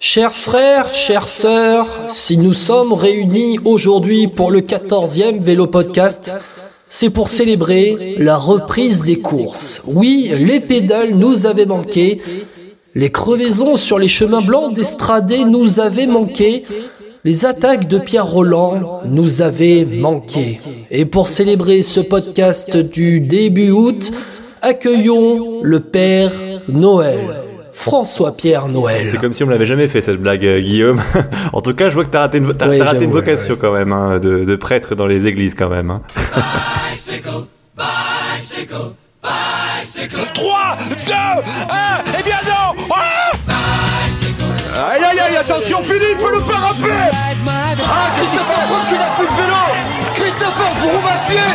Chers frères, chères sœurs, si nous sommes réunis aujourd'hui pour le 14e Vélo Podcast, c'est pour célébrer la reprise des courses. Oui, les pédales nous avaient manqué, les crevaisons sur les chemins blancs d'Estradé nous avaient manqué, les attaques de Pierre Roland nous avaient manqué. Et pour célébrer ce podcast du début août, accueillons le Père Noël. François-Pierre Noël. C'est comme si on ne l'avait jamais fait cette blague, euh, Guillaume. en tout cas, je vois que tu as raté une, as, Ouais, raté une vocation quand même, hein, de, de prêtre dans les églises quand même. hein. 3, 2, 1, et bien non Ah Aïe aïe aïe, attention Philippe, le pied Ah, Christopher Froome qui n'a plus de vélo Christopher Froome à pied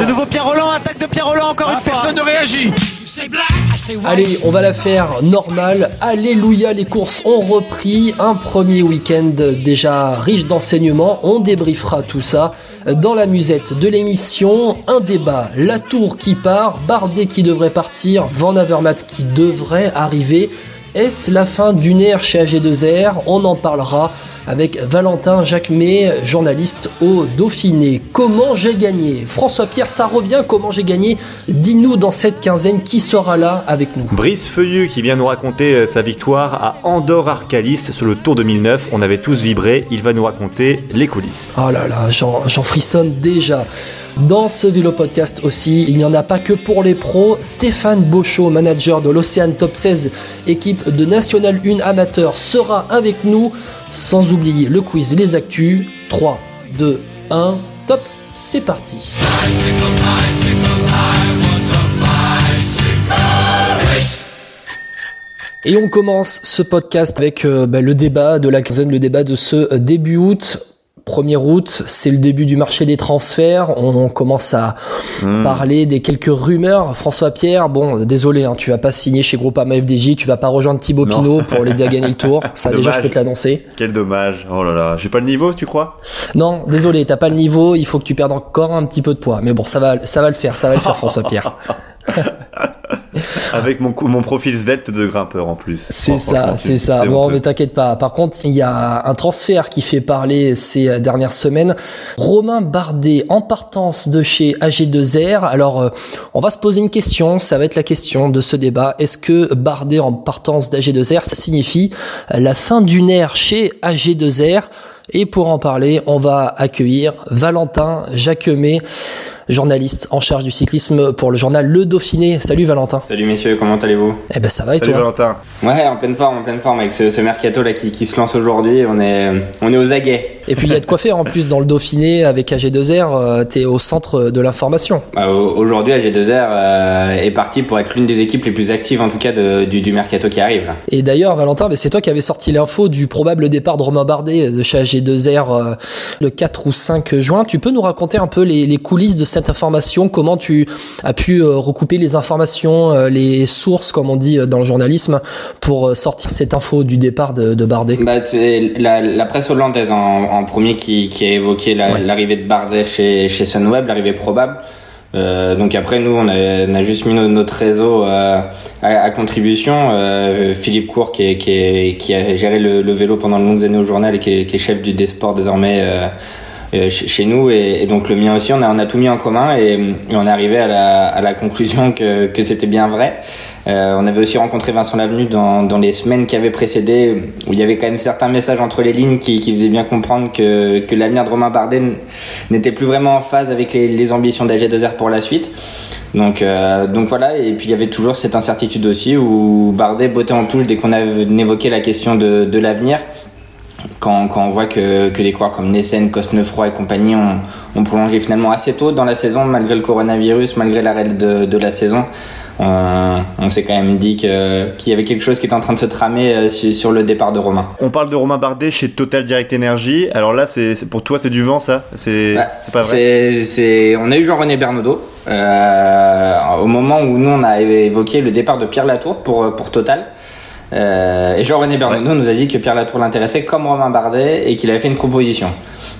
De nouveau Pierre Roland, attaque Pierre Roland encore une fois. Personne ne réagit Allez, on va la faire normale. Alléluia, les courses ont repris. Un premier week-end déjà riche d'enseignements. On débriefera tout ça dans la musette de l'émission. Un débat, la tour qui part, Bardet qui devrait partir, Van Avermaet qui devrait arriver. Est-ce la fin d'une ère chez AG2R On en parlera avec Valentin Jacquemet, journaliste au Dauphiné. Comment j'ai gagné François Pierre, ça revient. Comment j'ai gagné Dis-nous dans cette quinzaine qui sera là avec nous. Brice Feuillu qui vient nous raconter euh, sa victoire à Andorre Arcalis sur le Tour 2009. On avait tous vibré. Il va nous raconter les coulisses. Oh là là, j'en j'en frissonne déjà. Dans ce vélo podcast aussi, il n'y en a pas que pour les pros. Stéphane Beauchot, manager de l'Océane Top 16, équipe de National 1 amateur, sera avec nous. Sans oublier le quiz, les actus. 3, 2, 1, top, c'est parti. Et on commence ce podcast avec euh, bah, le débat de la quinzaine, le débat de ce euh, début août. 1er août, c'est le début du marché des transferts. On commence à parler des quelques rumeurs. François Pierre, bon, désolé, hein, tu vas pas signer chez Groupama FDJ, tu vas pas rejoindre Thibaut Non. Pinot pour l'aider à gagner le tour. Ça, déjà, je peux te l'annoncer. Quel dommage. Oh là là. J'ai pas le niveau, tu crois? Non, désolé, t'as pas le niveau. Il faut que tu perdes encore un petit peu de poids. Mais bon, ça va, ça va le faire, ça va le faire, François Pierre. Avec mon, mon profil svelte de grimpeur en plus. C'est ça, c'est ça. Bon, honteux. mais t'inquiète pas. Par contre, il y a un transfert qui fait parler ces dernières semaines. Romain Bardet en partance de chez AG2R. Alors, euh, on va se poser une question. Ça va être la question de ce débat. Est-ce que Bardet en partance d'AG2R, ça signifie la fin d'une ère chez AG2R Et pour en parler, on va accueillir Valentin Jacquemet, journaliste en charge du cyclisme pour le journal Le Dauphiné. Salut Valentin. Salut messieurs, comment allez-vous? Eh ben ça va et Salut toi? Valentin. Ouais, en pleine forme, en pleine forme avec ce, ce mercato là qui, qui se lance aujourd'hui. On est, on est aux aguets. Et puis il y a de quoi faire en plus dans le Dauphiné avec AG2R, euh, t'es au centre de l'information. Bah, au- aujourd'hui, AG2R euh, est parti pour être l'une des équipes les plus actives en tout cas de- du, du mercato qui arrive là. Et d'ailleurs Valentin, c'est toi qui avais sorti l'info du probable départ de Romain Bardet de chez AG2R euh, le 4 ou 5 juin. Tu peux nous raconter un peu les, les coulisses de cette information, comment tu as pu euh, recouper les informations, euh, les sources comme on dit euh, dans le journalisme pour euh, sortir cette info du départ de, de Bardet? Bah, la, la presse hollandaise en, en premier qui, qui a évoqué la- Ouais. l'arrivée de Bardet chez, chez Sunweb, l'arrivée probable. Euh, donc après nous on a, on a juste mis no- notre réseau euh, à, à contribution. Euh, Philippe Cour qui, est, qui, est- qui a géré le, le vélo pendant de longues années au journal et qui est, qui est chef du Desport désormais chez, chez nous et, et donc le mien aussi on a, on a tout mis en commun et, et on est arrivé à la, à la conclusion que, que c'était bien vrai. Euh, on avait aussi rencontré Vincent Lavenu dans, dans les semaines qui avaient précédé, où il y avait quand même certains messages entre les lignes qui, qui faisaient bien comprendre que, que l'avenir de Romain Bardet n'était plus vraiment en phase avec les, les ambitions d'AG2R pour la suite. Donc, euh, donc voilà, et puis il y avait toujours cette incertitude aussi où Bardet bottait en touche dès qu'on évoqué la question de, de l'avenir. Quand, quand on voit que, que des coureurs comme Nessen, Cosnefroy et compagnie ont, ont prolongé finalement assez tôt dans la saison, malgré le coronavirus, malgré l'arrêt de, de la saison, on, on s'est quand même dit qu'il y avait quelque chose qui était en train de se tramer euh, sur, sur le départ de Romain. On parle de Romain Bardet chez Total Direct Energy. Alors là, c'est pour toi, c'est du vent, ça? C'est Ouais, c'est pas vrai? c'est- on a eu Jean-René Bernaudot euh, au moment où nous on a évoqué le départ de Pierre Latour pour, pour Total. Euh, et Jean-René Bernaudot nous a dit que Pierre Latour l'intéressait comme Romain Bardet et qu'il avait fait une proposition.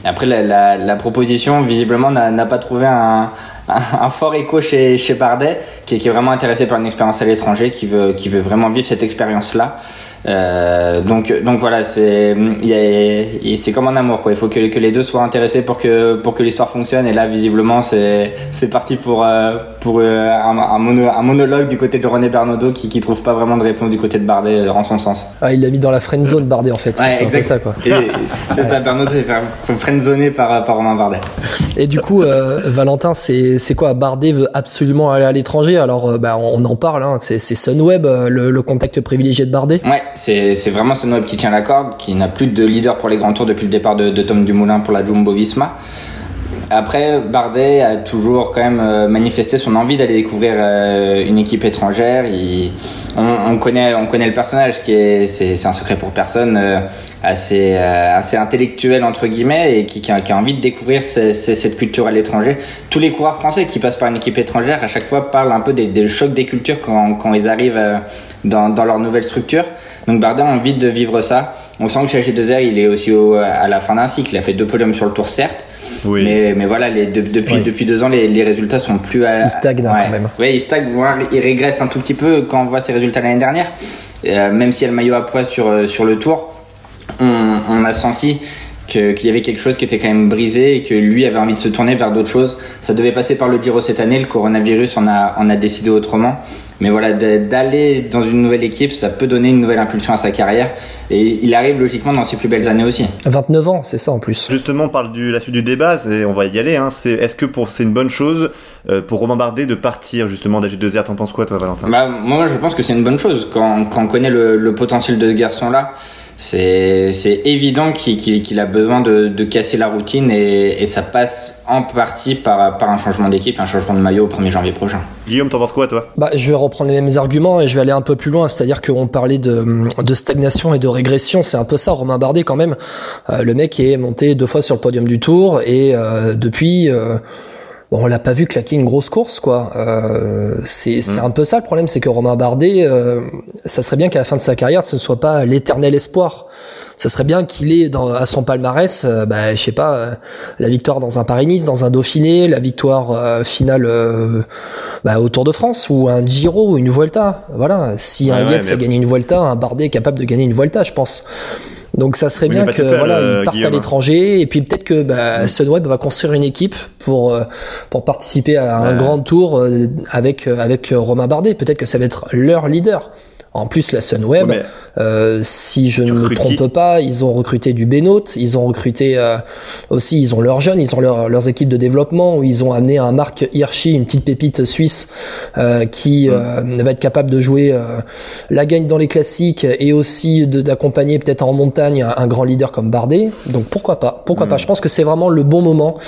Après, la, la, la proposition, visiblement, n'a pas trouvé un, un, fort écho chez, chez Bardet, qui est, qui est vraiment intéressé par une expérience à l'étranger, qui veut, qui veut vraiment vivre cette expérience-là. Euh, donc, donc voilà, c'est c'est comme un amour quoi. Il faut que, que les deux soient intéressés pour que pour que l'histoire fonctionne. Et là, visiblement, c'est c'est parti pour euh, pour euh, un, un, un, monologue du côté de René Bernaudot qui qui trouve pas vraiment de réponse du côté de Bardet euh, en son sens. Ah, il l'a mis dans la friend zone Bardet en fait. c'est un peu ça quoi. C'est ça, Bernaudot s'est fait friendzoner par par Romain Bardet. Et du coup, Valentin, c'est c'est quoi? Bardet veut absolument aller à l'étranger. Alors, bah, on en parle. Hein. C'est c'est Sunweb, le, le contact privilégié de Bardet. Ouais c'est vraiment Sunweb qui tient la corde, qui n'a plus de leader pour les grands tours depuis le départ de, Tom Dumoulin pour la Jumbo Visma. Après, Bardet a toujours quand même euh, manifesté son envie d'aller découvrir euh, une équipe étrangère. on, connaît, on connaît le personnage qui est, c'est un secret pour personne, euh, assez, assez intellectuel entre guillemets et qui, a, envie de découvrir cette culture à l'étranger. Tous les coureurs français qui passent par une équipe étrangère à chaque fois parlent un peu des, chocs des cultures quand, ils arrivent dans, leur nouvelle structure. Donc Bardet a envie de vivre ça. On sent que chez G2R, il est aussi à la fin d'un cycle. Il a fait deux podiums sur le tour, certes. Mais, mais voilà, les, depuis, depuis deux ans, les, les, résultats sont plus à. Il stagne hein, quand même. Oui, il stagne, voire il régresse un tout petit peu quand on voit ses résultats l'année dernière. Euh, même s'il y a le maillot à poids sur, euh, sur le tour, on, on a senti qu'il y avait quelque chose qui était quand même brisé et que lui avait envie de se tourner vers d'autres choses. Ça devait passer par le Giro cette année, le coronavirus en a, en a décidé autrement. Mais voilà, d'aller dans une nouvelle équipe, ça peut donner une nouvelle impulsion à sa carrière. Et il arrive logiquement dans ses plus belles années aussi. 29 ans, c'est ça en plus. Justement, on parle de la suite du débat, et on va y aller. Hein. Est-ce que c'est une bonne chose euh, pour Romain Bardet de partir justement d'AG2R T'en penses quoi, toi, Valentin? Bah, Moi, je pense que c'est une bonne chose. Quand, quand on connaît le, le potentiel de ce garçon-là, c'est évident qu'il a besoin de, de, casser la routine et, et, ça passe en partie par, par un changement d'équipe, un changement de maillot au 1er janvier prochain. Guillaume, t'en penses quoi toi? Bah, Je vais reprendre les mêmes arguments et je vais aller un peu plus loin, c'est-à-dire qu'on parlait de, de, stagnation et de régression, c'est un peu ça, Romain Bardet quand même. Euh, le mec est monté deux fois sur le podium du tour et euh, depuis... Euh, bon, on l'a pas vu claquer une grosse course, quoi. Euh, c'est mm. un peu ça le problème, c'est que Romain Bardet, euh, ça serait bien qu'à la fin de sa carrière, ce ne soit pas l'éternel espoir. Ça serait bien qu'il ait dans, à son palmarès, euh, bah, je sais pas, euh, la victoire dans un Paris-Nice, dans un Dauphiné, la victoire euh, finale bah, au Tour de France ou un Giro ou une Vuelta. Voilà, si un Yates a gagné une Vuelta, un Bardet est capable de gagner une Vuelta, je pense. Donc ça serait bien que voilà, il parte à l'étranger et puis peut-être que bah, Sunweb va construire une équipe pour pour participer à un grand tour avec avec Romain Bardet. Peut-être que ça va être leur leader. En plus, la Sunweb, euh, si je ne me trompe pas, ils ont recruté du Benoît, ils ont recruté euh, aussi, ils ont leurs jeunes, ils ont leurs équipes de développement, où ils ont amené un Marc Hirschi, une petite pépite suisse, euh, qui euh, va être capable de jouer la gagne dans les classiques et aussi d'accompagner peut-être en montagne un, grand leader comme Bardet. Donc pourquoi pas? Pourquoi pas? Je pense que c'est vraiment le bon moment.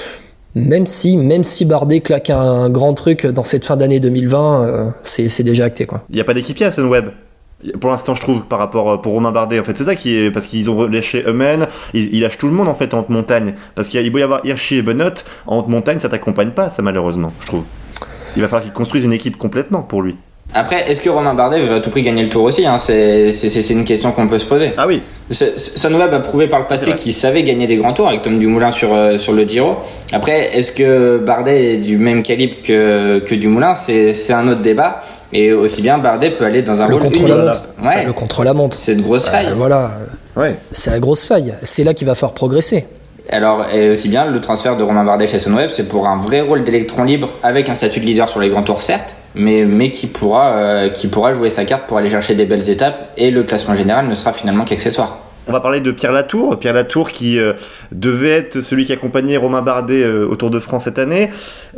Même si, même si Bardet claque un, grand truc dans cette fin d'année 2020, c'est déjà acté. Il n'y a pas d'équipier à Sunweb pour l'instant je trouve par rapport euh, pour Romain Bardet en fait c'est ça qui est parce qu'ils ont lâché eux-mêmes ils, lâchent tout le monde en fait en haute montagne parce qu'il peut y avoir Hirschi et Benoît en haute montagne ça t'accompagne pas ça malheureusement je trouve il va falloir qu'il construise une équipe complètement pour lui après, est-ce que Romain Bardet veut à tout prix gagner le tour aussi hein? C'est, une question qu'on peut se poser. Ah oui. Sunweb a prouvé par le passé qu'il savait gagner des grands tours avec Tom Dumoulin sur, euh, sur le Giro. Après, est-ce que Bardet est du même calibre que, que Dumoulin? C'est un autre débat. Et aussi bien Bardet peut aller dans un le rôle contre la montre. Ouais. Le contre la montre. C'est une grosse faille. Euh, voilà. Ouais. C'est la grosse faille. C'est là qu'il va falloir progresser. Alors, et aussi bien le transfert de Romain Bardet chez Sunweb, c'est pour un vrai rôle d'électron libre avec un statut de leader sur les grands tours, certes, mais, mais qui, pourra, euh, qui pourra jouer sa carte pour aller chercher des belles étapes et le classement général ne sera finalement qu'accessoire. On va parler de Pierre Latour. Pierre Latour qui euh, devait être celui qui accompagnait Romain Bardet euh, au Tour de France cette année.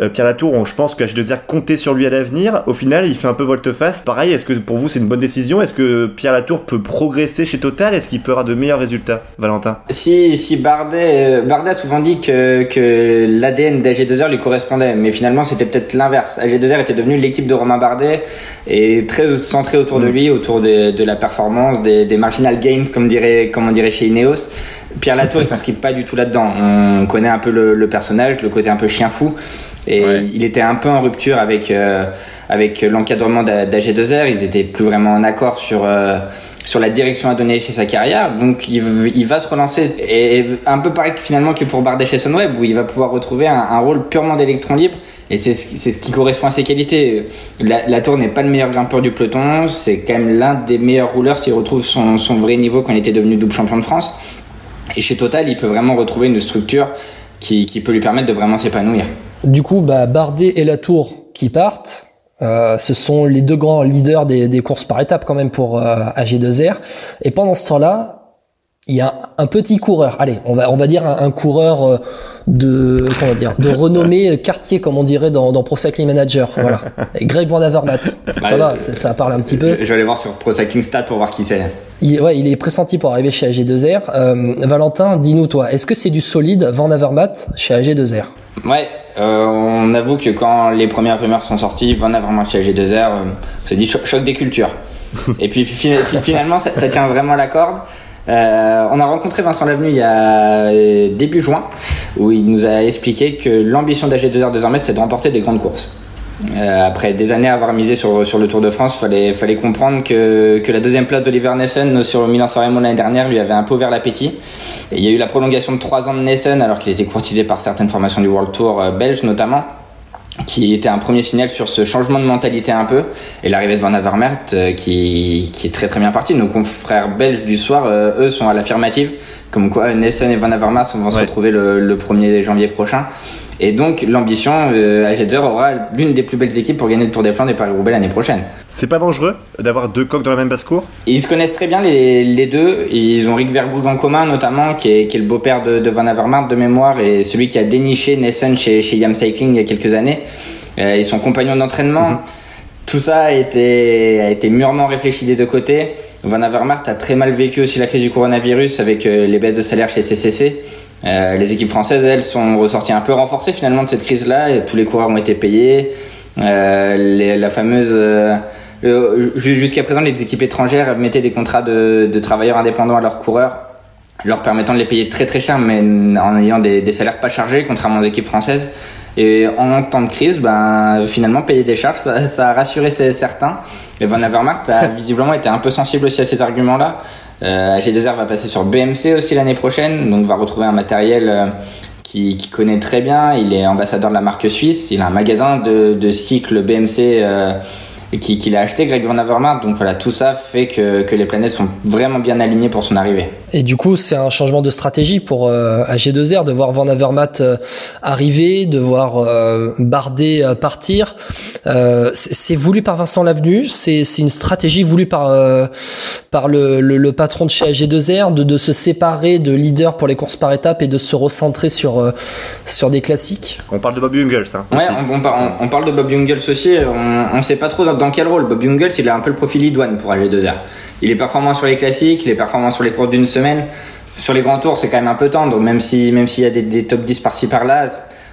Euh, Pierre Latour, je pense que je dois dire compter sur lui à l'avenir. Au final, il fait un peu volte-face. Pareil, est-ce que pour vous c'est une bonne décision? Est-ce que Pierre Latour peut progresser chez Total? Est-ce qu'il peut avoir de meilleurs résultats, Valentin Si, si Bardet, Bardet a souvent dit que, que l'ADN d'AG2R lui correspondait, mais finalement c'était peut-être l'inverse. AG2R était devenu l'équipe de Romain Bardet et très centré autour de mm. lui, autour de, de la performance, des, des marginal gains, comme dirait comme on dirait chez Ineos. Pierre Latour, il s'inscrit pas du tout là-dedans. On connaît un peu le, personnage, le côté un peu chien fou. Et il était un peu en rupture avec, euh, avec l'encadrement d'AG2R, ils étaient plus vraiment en accord sur sur la direction à donner chez sa carrière. Donc il, va se relancer et, un peu pareil finalement que pour Bardet chez Sunweb où il va pouvoir retrouver un, rôle purement d'électron libre et c'est ce, ce qui correspond à ses qualités. La, la Tour n'est pas le meilleur grimpeur du peloton, c'est quand même l'un des meilleurs rouleurs s'il retrouve son, son vrai niveau quand il était devenu double champion de France. Et chez Total, il peut vraiment retrouver une structure qui, qui peut lui permettre de vraiment s'épanouir. Du coup, bah, Bardet et la Tour qui partent, euh, ce sont les deux grands leaders des, des courses par étapes quand même pour euh, AG2R. Et pendant ce temps-là, il y a un petit coureur. Allez, on va on va dire un, coureur euh, de comment dire de renommée quartier comme on dirait dans, dans Pro Cycling Manager. Voilà. Greg Van Avermaet. Ça bah, va, ça, parle un petit peu. Je, vais aller voir sur Pro Cycling Stat pour voir qui c'est. Il, ouais, il est pressenti pour arriver chez AG2R. Euh, Valentin, dis-nous toi, est-ce que c'est du solide Van Avermaet chez AG2R Ouais, euh, on avoue que quand les premières rumeurs sont sorties, Van Avermaet chez AG2R, euh, c'est dit choc, des cultures. Et puis finalement, ça, ça tient vraiment la corde. Euh, on a rencontré Vincent Lavenu il y a euh, début juin, où il nous a expliqué que l'ambition d'AG2R désormais, c'est de remporter des grandes courses. Euh, après des années à avoir misé sur, sur le Tour de France, fallait fallait comprendre que, que la deuxième place d'Oliver Nessen sur Milan San Remo l'année dernière lui avait un peu ouvert l'appétit. Il y a eu la prolongation de trois ans de Nessen alors qu'il était courtisé par certaines formations du World Tour belge notamment qui était un premier signal sur ce changement de mentalité un peu et l'arrivée de Van Avermaet euh, qui, qui est très très bien parti. Nos confrères belges du soir, euh, eux, sont à l'affirmative, comme quoi Nessen et Van Avermaet vont se retrouver le, le 1er janvier prochain. Et donc l'ambition, euh, AG2 aura l'une des plus belles équipes pour gagner le Tour des Flandres et Paris-Roubaix l'année prochaine. C'est pas dangereux d'avoir deux coques dans la même basse-cour? Ils se connaissent très bien les, les, deux. Ils ont Rick Verbrugge en commun notamment, qui est, qui est le beau-père de, de, Van Avermaet de mémoire et celui qui a déniché Nessen chez, chez Yam Cycling il y a quelques années. Euh, ils sont compagnons d'entraînement. Mm-hmm. Tout ça a été, a été mûrement réfléchi des deux côtés. Van Avermaet a très mal vécu aussi la crise du coronavirus avec euh, les baisses de salaire chez CCC. Euh, les équipes françaises, elles, sont ressorties un peu renforcées finalement de cette crise-là. Tous les coureurs ont été payés. Euh, les, la fameuse euh, jusqu'à présent, les équipes étrangères mettaient des contrats de, de, travailleurs indépendants à leurs coureurs, leur permettant de les payer très très cher, mais en ayant des, des salaires pas chargés, contrairement aux équipes françaises. Et en temps de crise, ben, finalement, payer des charges, ça, ça a rassuré certains. Et Van Avermaet a visiblement été un peu sensible aussi à ces arguments-là. Euh, AG2R va passer sur BMC aussi l'année prochaine, donc va retrouver un matériel euh, qui, qui, connaît très bien. Il est ambassadeur de la marque suisse. Il a un magasin de, de cycle BMC euh, qu'il qui a acheté, Greg Van Avermaet. Donc voilà, tout ça fait que, que, les planètes sont vraiment bien alignées pour son arrivée. Et du coup, c'est un changement de stratégie pour euh, AG2R de voir Van Avermaet euh, arriver, de voir euh, Bardet euh, partir. Euh, c'est voulu par Vincent Lavenu, c'est une stratégie voulue par euh, par le, le, le, patron de chez AG2R de, de se séparer de leader pour les courses par étapes et de se recentrer sur sur des classiques. On parle de Bob Jungels, hein. Ouais, on, on, on, parle de Bob Jungels aussi. On, on sait pas trop dans, dans quel rôle? Bob Jungels, il a un peu le profil idoine pour AG2R. Il est performant sur les classiques, il est performant sur les courses d'une semaine. Sur les grands tours, c'est quand même un peu tendre, même si même s'il y a des, top 10 par-ci par-là.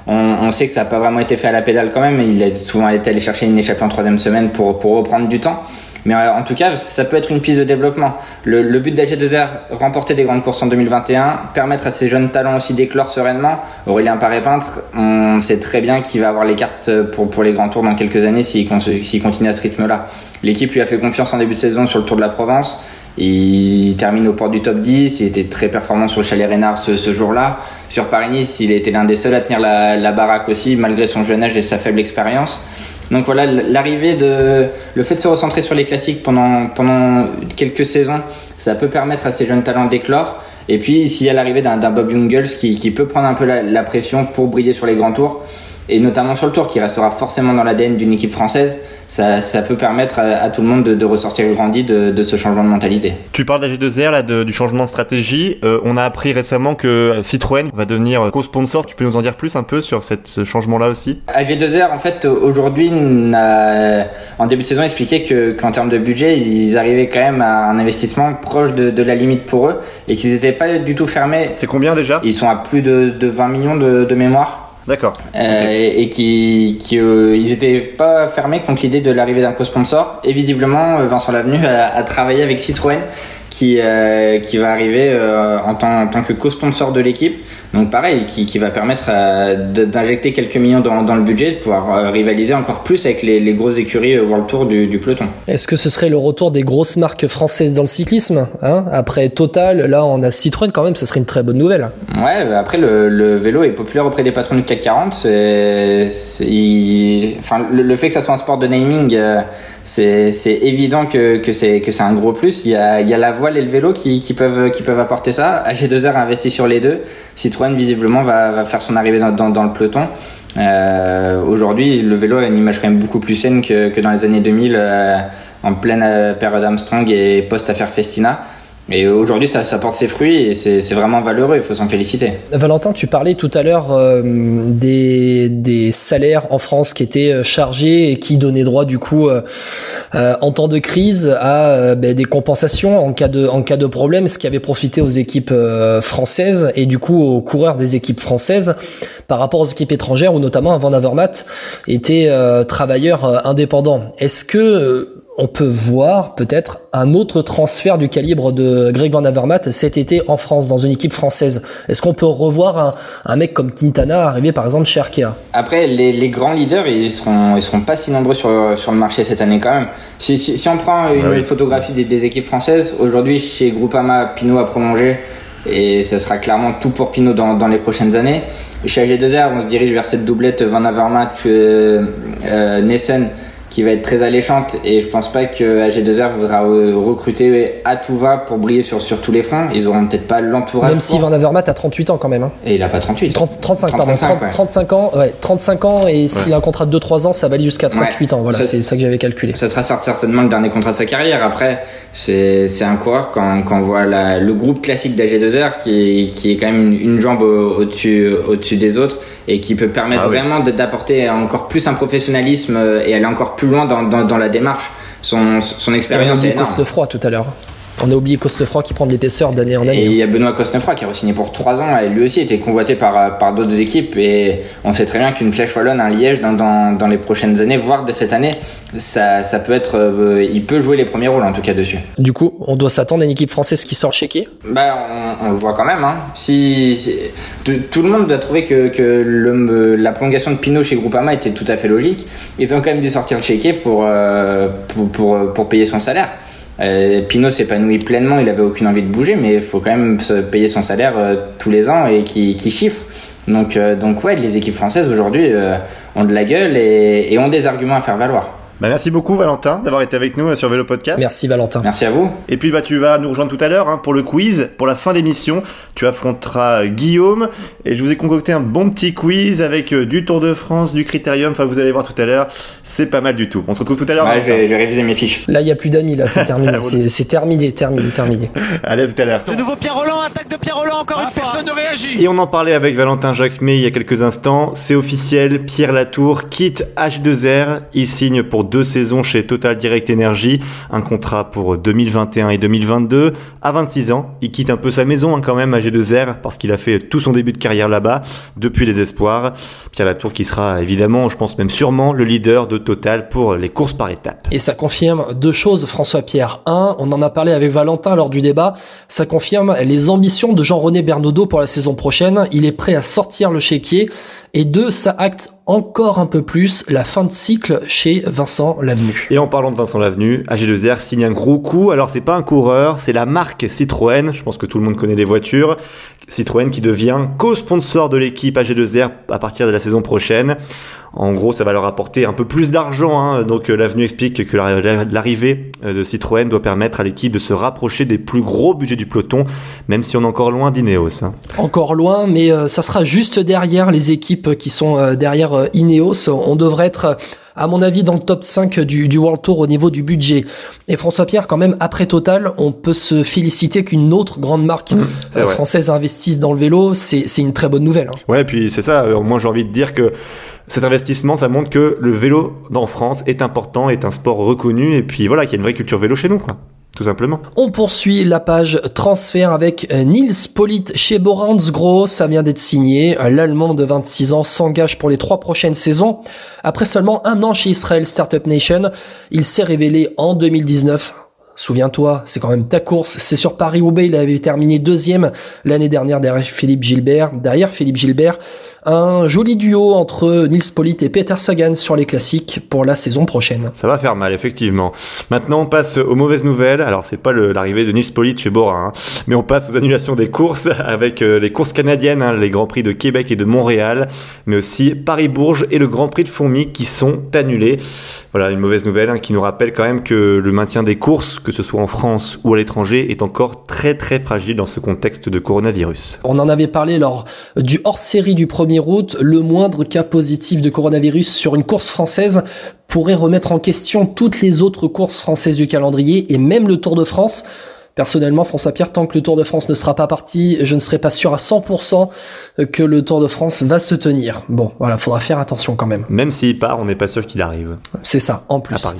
On, sait que ça n'a pas vraiment été fait à la pédale quand même. Il a souvent été allé chercher une échappée en troisième semaine pour reprendre du temps. Mais euh, en tout cas, ça peut être une piste de développement. Le, but d'AG2R, remporter des grandes courses en 2021, permettre à ces jeunes talents aussi d'éclore sereinement. Aurélien Paré-Peintre, on sait très bien qu'il va avoir les cartes pour, pour les grands tours dans quelques années s'il continue à ce rythme-là. L'équipe lui a fait confiance en début de saison sur le Tour de la Provence. Il termine au port du top 10, il était très performant sur le Chalet Reynard ce, jour-là. Sur Paris-Nice, il était l'un des seuls à tenir la, baraque aussi, malgré son jeune âge et sa faible expérience. Donc voilà, l'arrivée de. Le fait de se recentrer sur les classiques pendant, pendant quelques saisons, ça peut permettre à ces jeunes talents d'éclore. Et puis, s'il y a l'arrivée d'un Bob Jungels qui, qui, peut prendre un peu la, la pression pour briller sur les grands tours, et notamment sur le tour qui restera forcément dans l'ADN d'une équipe française, ça, ça, peut permettre à, à, tout le monde de, de ressortir grandi de, de, ce changement de mentalité. Tu parles d'AG2R, là, de, du changement de stratégie. Euh, on a appris récemment que Citroën va devenir co-sponsor. Tu peux nous en dire plus un peu sur cette, ce changement-là aussi? AG2R, en fait, aujourd'hui, en début de saison, expliqué qu'en termes de budget, ils arrivaient quand même à un investissement proche de, de la limite pour eux et qu'ils n'étaient pas du tout fermés. C'est combien déjà? Ils sont à plus de, de 20 millions de mémoire. D'accord. Euh. Et, qui, euh, ils étaient pas fermés contre l'idée de l'arrivée d'un co-sponsor. Et visiblement, euh, Vincent Lavenu a, travaillé avec Citroën, qui, qui va arriver en tant que co-sponsor de l'équipe. Donc pareil, qui, qui va permettre d'injecter quelques millions dans, dans, le budget, de pouvoir rivaliser encore plus avec les, les grosses écuries World Tour du, du peloton. Est-ce que ce serait le retour des grosses marques françaises dans le cyclisme hein? Après Total, là on a Citroën quand même, ce serait une très bonne nouvelle. Ouais, bah, après le, le vélo est populaire auprès des patrons du CAC 40. C'est, enfin, le, fait que ça soit un sport de naming, c'est évident que, que c'est un gros plus. Il y a, il y a la voile et le vélo qui, qui peuvent qui peuvent apporter ça. AG2R a investi sur les deux. Citroën visiblement va, faire son arrivée dans, le peloton. Euh, Aujourd'hui, le vélo a une image quand même beaucoup plus saine que, que dans les années 2000, euh, en pleine euh, période Armstrong et post-affaire Festina. Et aujourd'hui, ça, ça, porte ses fruits et c'est vraiment valeureux, il faut s'en féliciter. Valentin, tu parlais tout à l'heure euh, des, des, salaires en France qui étaient euh, chargés et qui donnaient droit du coup, euh, euh en temps de crise, à ben, des compensations en cas, de, en cas de problème, ce qui avait profité aux équipes françaises et du coup aux coureurs des équipes françaises par rapport aux équipes étrangères où notamment Van Avermaet était travailleur indépendant. Est-ce que on peut voir peut-être un autre transfert du calibre de Greg Van Avermaet cet été en France, dans une équipe française. Est-ce qu'on peut revoir un, mec comme Quintana arriver par exemple chez Arkea? Après, les, grands leaders, ils seront, ils seront pas si nombreux sur, sur le marché cette année quand même. Si, si, on prend une photographie des, équipes françaises, aujourd'hui chez Groupama, Pinot a prolongé et ça sera clairement tout pour Pinot dans, dans les prochaines années. Chez AG2R, on se dirige vers cette doublette Van Avermaet, euh, euh, Nessen qui va être très alléchante et je pense pas que AG2R voudra recruter à tout va pour briller sur, sur tous les fronts. Ils auront peut-être pas l'entourage. Même si Van Avermaet a 38 ans quand même. Hein. Et il a pas 38. 35, pardon. 35 ans, ouais, 35 ans et s'il a un contrat de 2-3 ans, ça va aller jusqu'à 38 ans. Voilà, c'est ça que j'avais calculé. Ça sera certainement le dernier contrat de sa carrière. Après, c'est un coureur quand, quand on voit la, le groupe classique d'AG2R qui, qui est quand même une, jambe au-dessus au dessus des autres et qui peut permettre ah vraiment d'apporter encore plus un professionnalisme et aller encore plus loin dans, dans, dans la démarche. Son, son expérience est énorme. de froid tout à l'heure. On a oublié Cosnefroy qui prend de l'épaisseur d'année en année. Et il y a Benoît Cosnefroy qui a re-signé pour 3 ans et lui aussi était convoité par, par d'autres équipes. Et on sait très bien qu'une flèche wallonne, un Liège dans, dans, dans, les prochaines années, voire de cette année, ça, ça peut être. Euh, il peut jouer les premiers rôles en tout cas dessus. Du coup, on doit s'attendre à une équipe française qui sort chez qui bah, on, on, le voit quand même. Hein. Si, tout le monde doit trouver que, que le, la prolongation de Pinot chez Groupama était tout à fait logique. Ils ont quand même dû sortir le chéquier pour, euh, pour, pour, pour payer son salaire. Euh, s'épanouit pleinement, il avait aucune envie de bouger, mais il faut quand même se payer son salaire euh, tous les ans et qui, qui chiffre. Donc, euh, donc ouais, les équipes françaises aujourd'hui euh, ont de la gueule et, et ont des arguments à faire valoir. Bah, merci beaucoup Valentin d'avoir été avec nous euh, sur Vélo Podcast. Merci Valentin. Merci à vous. Et puis bah tu vas nous rejoindre tout à l'heure hein, pour le quiz, pour la fin d'émission. Tu affronteras Guillaume et je vous ai concocté un bon petit quiz avec euh, du Tour de France, du Critérium. Enfin vous allez voir tout à l'heure, c'est pas mal du tout. On se retrouve tout à l'heure. Ouais, je, vais, je vais réviser mes fiches. Là il y a plus d'amis là, c'est terminé. c'est terminé, terminé, terminé. allez tout à l'heure. De nouveau Pierre Roland, attaque de Pierre Roland encore ah, une fois. Personne ne réagit. Et on en parlait avec Valentin Jacquemet il y a quelques instants. C'est officiel, Pierre Latour quitte H2R. Il signe pour deux saisons chez Total Direct Energy, un contrat pour 2021 et 2022. À 26 ans, il quitte un peu sa maison hein, quand même à G2R parce qu'il a fait tout son début de carrière là-bas depuis les espoirs. Pierre Latour qui sera évidemment, je pense même sûrement, le leader de Total pour les courses par étapes. Et ça confirme deux choses, François Pierre. Un, on en a parlé avec Valentin lors du débat, ça confirme les ambitions de Jean-René Bernaudot pour la saison prochaine. Il est prêt à sortir le chéquier et deux, ça acte encore un peu plus la fin de cycle chez Vincent Lavenu. Et en parlant de Vincent Lavenu, AG2R signe un gros coup. Alors c'est pas un coureur, c'est la marque Citroën. Je pense que tout le monde connaît les voitures. Citroën qui devient co-sponsor de l'équipe AG2R à partir de la saison prochaine. En gros, ça va leur apporter un peu plus d'argent. Hein. Donc euh, l'avenue explique que l'arrivée euh, de Citroën doit permettre à l'équipe de se rapprocher des plus gros budgets du peloton, même si on est encore loin d'Ineos. Hein. Encore loin, mais euh, ça sera juste derrière les équipes qui sont derrière Ineos. On devrait être à mon avis, dans le top 5 du, du, World Tour au niveau du budget. Et François Pierre, quand même, après Total, on peut se féliciter qu'une autre grande marque mmh, française investisse dans le vélo. C'est une très bonne nouvelle. Hein. Ouais, puis c'est ça. Moi, j'ai envie de dire que cet investissement, ça montre que le vélo en France est important, est un sport reconnu, et puis voilà, qu'il y a une vraie culture vélo chez nous, quoi. Tout simplement. On poursuit la page transfert avec euh, Nils Polit chez Gros. Ça vient d'être signé. L'Allemand de 26 ans s'engage pour les trois prochaines saisons. Après seulement un an chez Israel Startup Nation, il s'est révélé en 2019 Souviens-toi, c'est quand même ta course. C'est sur Paris-Roubaix, il avait terminé deuxième l'année dernière derrière Philippe Gilbert. Derrière Philippe Gilbert, un joli duo entre Nils Polit et Peter Sagan sur les classiques pour la saison prochaine. Ça va faire mal, effectivement. Maintenant, on passe aux mauvaises nouvelles. Alors, c'est pas l'arrivée de Nils Polit chez Bora, hein, mais on passe aux annulations des courses avec euh, les courses canadiennes, hein, les Grands Prix de Québec et de Montréal, mais aussi Paris-Bourges et le Grand Prix de Fourmi qui sont annulés. Voilà, une mauvaise nouvelle hein, qui nous rappelle quand même que le maintien des courses, que ce soit en France ou à l'étranger, est encore très très fragile dans ce contexte de coronavirus. On en avait parlé lors du hors-série du premier le moindre cas positif de coronavirus sur une course française pourrait remettre en question toutes les autres courses françaises du calendrier et même le Tour de France. Personnellement, François Pierre, tant que le Tour de France ne sera pas parti, je ne serai pas sûr à 100% que le Tour de France va se tenir. Bon, voilà, faudra faire attention quand même. Même s'il part, on n'est pas sûr qu'il arrive. C'est ça, en plus.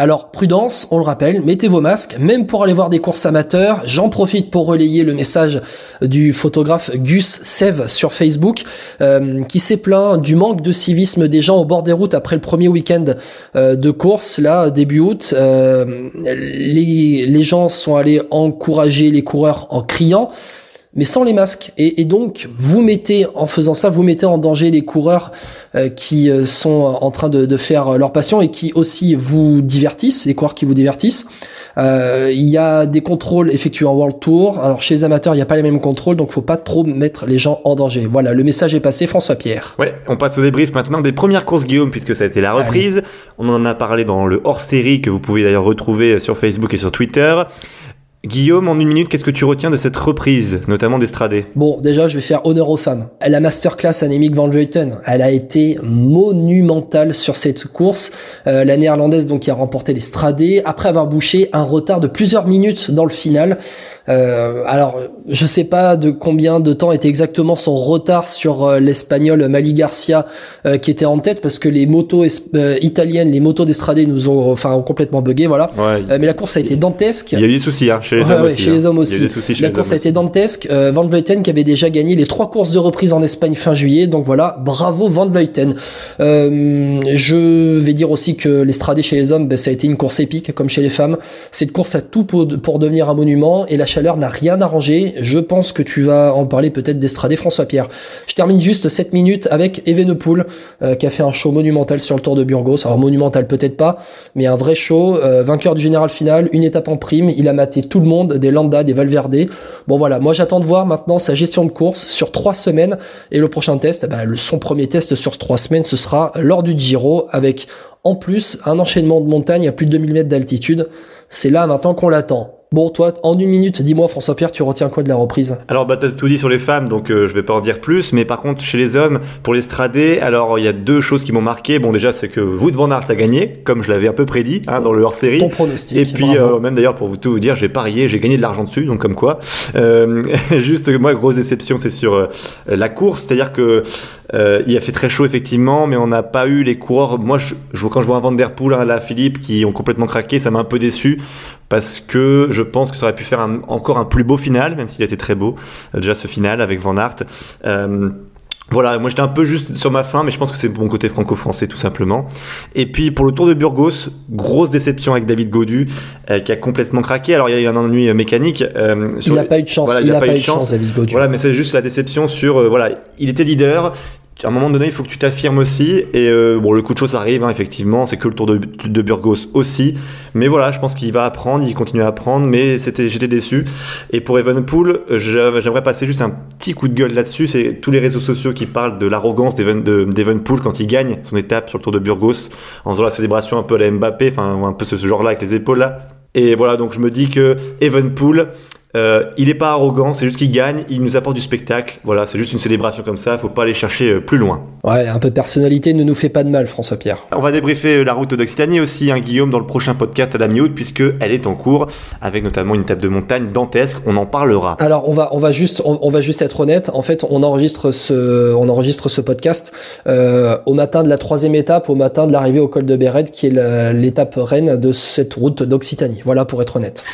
Alors prudence, on le rappelle, mettez vos masques, même pour aller voir des courses amateurs. J'en profite pour relayer le message du photographe Gus Sev sur Facebook, euh, qui s'est plaint du manque de civisme des gens au bord des routes après le premier week-end euh, de course, là, début août. Euh, les gens sont allés encourager les coureurs en criant mais sans les masques. Et, donc, vous mettez, en faisant ça, vous mettez en danger les coureurs euh, qui euh, sont en train de, faire leur passion et qui aussi vous divertissent, les coureurs qui vous divertissent. Euh, il y a des contrôles effectués en World Tour. Alors chez les amateurs, il n'y a pas les mêmes contrôles, donc faut pas trop mettre les gens en danger. Voilà, le message est passé, François Pierre. Ouais, on passe au débrief maintenant des premières courses Guillaume, puisque ça a été la reprise. On en a parlé dans le hors-série que vous pouvez d'ailleurs retrouver sur Facebook et sur Twitter. Guillaume, en une minute, qu'est-ce que tu retiens de cette reprise, notamment d'Estradé Bon, déjà, je vais faire honneur aux femmes. La masterclass Annemiek van Vleuten, elle a été monumentale sur cette course. Euh, la néerlandaise, donc, qui a remporté l'Estradé, après avoir bouché un retard de plusieurs minutes dans le final. Euh, alors, je sais pas de combien de temps était exactement son retard sur euh, l'espagnol Mali Garcia euh, qui était en tête parce que les motos italiennes, les motos d'Estrade nous ont enfin complètement bugué, voilà. mais la course a été dantesque. Il y a eu des soucis hein, chez les hommes aussi. Chez les hein. hommes aussi. la course a été dantesque. Van Vleuten qui avait déjà gagné les trois courses de reprise en Espagne fin juillet, donc voilà, bravo Van Vleuten. je vais dire aussi que l'Estrade chez les hommes, ben, ça a été une course épique comme chez les femmes. Cette course a tout pour, pour devenir un monument et la n'a rien arrangé. Je pense que tu vas en parler peut-être d'Estradé François Pierre. Je termine juste 7 minutes avec Evenepoel euh, qui a fait un show monumental sur le Tour de Burgos. Alors monumental peut-être pas, mais un vrai show. Euh, vainqueur du général final, une étape en prime. Il a maté tout le monde, des Landa, des Valverde. Bon voilà, moi j'attends de voir maintenant sa gestion de course sur trois semaines. Et le prochain test, bah, son premier test sur trois semaines, ce sera lors du Giro avec en plus un enchaînement de montagnes à plus de 2000 mètres d'altitude. C'est là maintenant qu'on l'attend. Bon, toi, en une minute, dis-moi, François-Pierre, tu retiens quoi de la reprise? Alors, bah, t'as tout dit sur les femmes, donc euh, je vais pas en dire plus. Mais par contre, chez les hommes, pour l'estrader, alors il y a deux choses qui m'ont marqué. Bon, déjà, c'est que Wout van Aert a gagné, comme je l'avais un peu prédit hein, dans le hors-série. Ton pronostic. Et puis, euh, même d'ailleurs, pour vous tout vous dire, j'ai parié, j'ai gagné de l'argent dessus, donc comme quoi. Euh, juste, moi, grosse déception, c'est sur euh, la course, c'est-à-dire que il a fait très chaud effectivement, mais on n'a pas eu les coureurs. Moi, je, quand je vois un Van Der Poel, hein, là, Philippe, qui ont complètement craqué, ça m'a un peu déçu parce que je pense que ça aurait pu faire encore un plus beau final, même s'il était très beau, euh, déjà ce final avec Van Aert. Euh, voilà, moi j'étais un peu juste sur ma fin, mais je pense que c'est mon côté franco-français tout simplement. Et puis pour le Tour de Burgos, grosse déception avec David Godu, euh, qui a complètement craqué. Alors il y a eu un ennui mécanique. il n'a pas eu de chance. il n'a pas, eu de chance, David Godu. Voilà, mais c'est juste la déception sur voilà, il était leader, à un moment donné, il faut que tu t'affirmes aussi. Et euh, bon, le coup de ça arrive, hein, effectivement. C'est que le Tour de, de, Burgos aussi. Mais voilà, je pense qu'il va apprendre, il continue à apprendre. Mais c'était, j'étais déçu. Et pour Evenpool, j'aimerais passer juste un petit coup de gueule là-dessus. C'est tous les réseaux sociaux qui parlent de l'arrogance d'Evenpool quand il gagne son étape sur le Tour de Burgos, en faisant la célébration un peu à la Mbappé, enfin un peu ce, ce genre-là avec les épaules là. Et voilà, donc je me dis que Evenpool, euh, il n'est pas arrogant, c'est juste qu'il gagne, il nous apporte du spectacle. Voilà, c'est juste une célébration comme ça, faut pas aller chercher euh, plus loin. Ouais, un peu de personnalité ne nous fait pas de mal, François Pierre. On va débriefer euh, la route d'Occitanie aussi, hein, Guillaume, dans le prochain podcast à la mi-août, puisque elle est en cours, avec notamment une étape de montagne dantesque. On en parlera. Alors, on va, on va juste, on, va juste être honnête. En fait, on enregistre ce, on enregistre ce podcast euh, au matin de la troisième étape, au matin de l'arrivée au col de Béred, qui est l'étape reine de cette route d'Occitanie. Voilà, pour être honnête.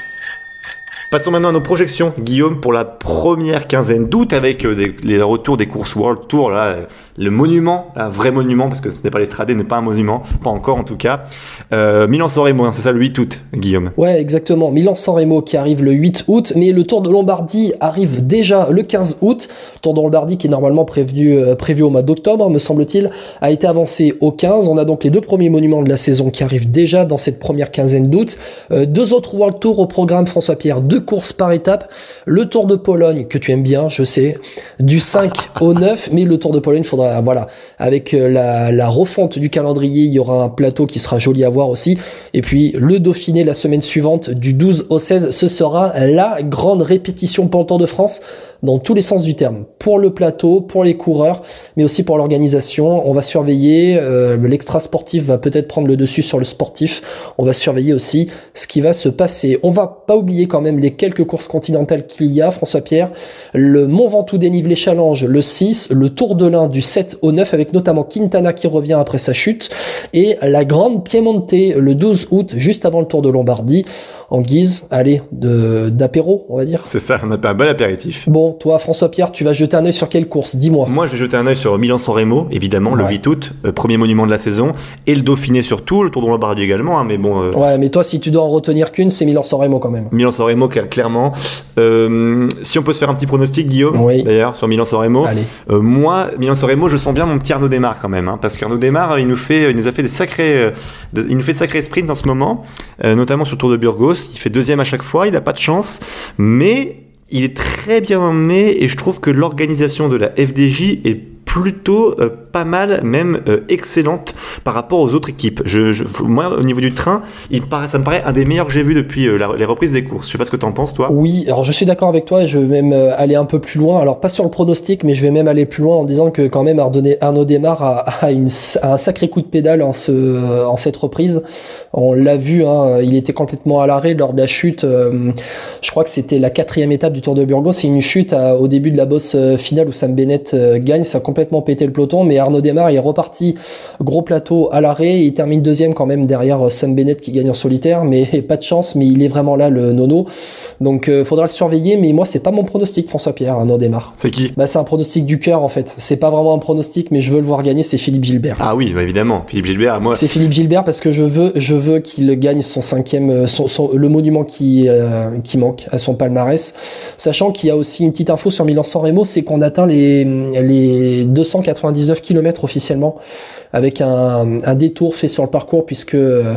Passons maintenant à nos projections, Guillaume, pour la première quinzaine d'août avec euh, les retours des courses World Tour, là, le monument, un vrai monument, parce que ce n'est pas l'Estradé, n'est pas un monument, pas encore en tout cas. Euh, Milan-San Remo, hein, c'est ça le 8 août, Guillaume? Ouais, exactement. Milan-San Remo qui arrive le 8 août, mais le Tour de Lombardie arrive déjà le 15 août. Tour de Lombardie qui est normalement prévu, euh, prévu au mois d'octobre, me semble-t-il, a été avancé au 15. On a donc les deux premiers monuments de la saison qui arrivent déjà dans cette première quinzaine d'août. Euh, deux autres World Tour au programme, François-Pierre, deux courses par étape. Le Tour de Pologne, que tu aimes bien, je sais, du 5 au 9, mais le Tour de Pologne, faudra, voilà, avec euh, la, la refonte du calendrier, il y aura un plateau qui sera joli à voir aussi. Et puis le Dauphiné la semaine suivante, du 12 au 16, ce sera la grande répétition Tour de France dans tous les sens du terme, pour le plateau, pour les coureurs, mais aussi pour l'organisation. On va surveiller, euh, l'extra sportif va peut-être prendre le dessus sur le sportif. On va surveiller aussi ce qui va se passer. On va pas oublier quand même les quelques courses continentales qu'il y a, François Pierre. Le Mont Ventoux dénivelé challenge le 6, le Tour de l'Ain du 7 au 9 avec notamment Quintana qui revient après sa chute et la Grande Piemonte le 12 août juste avant le Tour de Lombardie en guise, allez, de d'apéro, on va dire. C'est ça, on a un bon apéritif. Bon, toi, François-Pierre, tu vas jeter un œil sur quelle course Dis-moi. Moi, je vais jeter un œil sur Milan-San Remo, évidemment, le 8 août, euh, premier monument de la saison, et le Dauphiné surtout, le Tour de Lombardie également, hein, mais bon. euh, Ouais, mais toi, si tu dois en retenir qu'une, c'est Milan-San Remo quand même. Milan-San Remo, cl- clairement. Euh, si on peut se faire un petit pronostic, Guillaume, Oui. d'ailleurs, sur Milan-San Remo. Allez. Moi, Milan-San Remo, je sens bien mon petit Arnaud Desmar quand même, hein, parce qu'Arnaud Desmar, il nous fait, il nous a fait des sacrés, il nous fait de sacrés sprints en ce moment, notamment sur le Tour de Burgos. Il fait deuxième à chaque fois, il a pas de chance, mais il est très bien emmené et je trouve que l'organisation de la FDJ est plutôt euh, pas mal, même euh, excellente par rapport aux autres équipes. Moi, au niveau du train, il paraît, ça me paraît un des meilleurs que j'ai vu depuis euh, les reprises des courses. Je sais pas ce que t'en penses, toi. Oui, alors je suis d'accord avec toi et je vais même euh, aller un peu plus loin. Alors pas sur le pronostic, mais je vais même aller plus loin en disant que quand même Arnaud Desmar a, un sacré coup de pédale en, ce, en cette reprise. On l'a vu, hein, il était complètement à l'arrêt lors de la chute. je crois que c'était la quatrième étape du Tour de Burgos. C'est une chute au début de la bosse finale où Sam Bennett gagne. Ça a complètement pété le peloton, mais Arnaud Desmar il est reparti gros plateau à l'arrêt. Il termine deuxième quand même derrière euh, Sam Bennett qui gagne en solitaire, mais pas de chance. Mais il est vraiment là le nono. Donc euh, faudra le surveiller. Mais moi c'est pas mon pronostic François Pierre Arnaud Desmar. C'est qui? Bah c'est un pronostic du cœur en fait. C'est pas vraiment un pronostic, mais je veux le voir gagner. C'est Philippe Gilbert. Ah oui, bah évidemment. Philippe Gilbert, moi, C'est Philippe Gilbert parce que je veux, je veux qu'il gagne son cinquième, euh, son, son- le monument qui, euh, qui manque à son palmarès. Sachant qu'il y a aussi une petite info sur Milan-San Remo, c'est qu'on atteint les, les 299 km officiellement avec un, un détour fait sur le parcours puisque euh,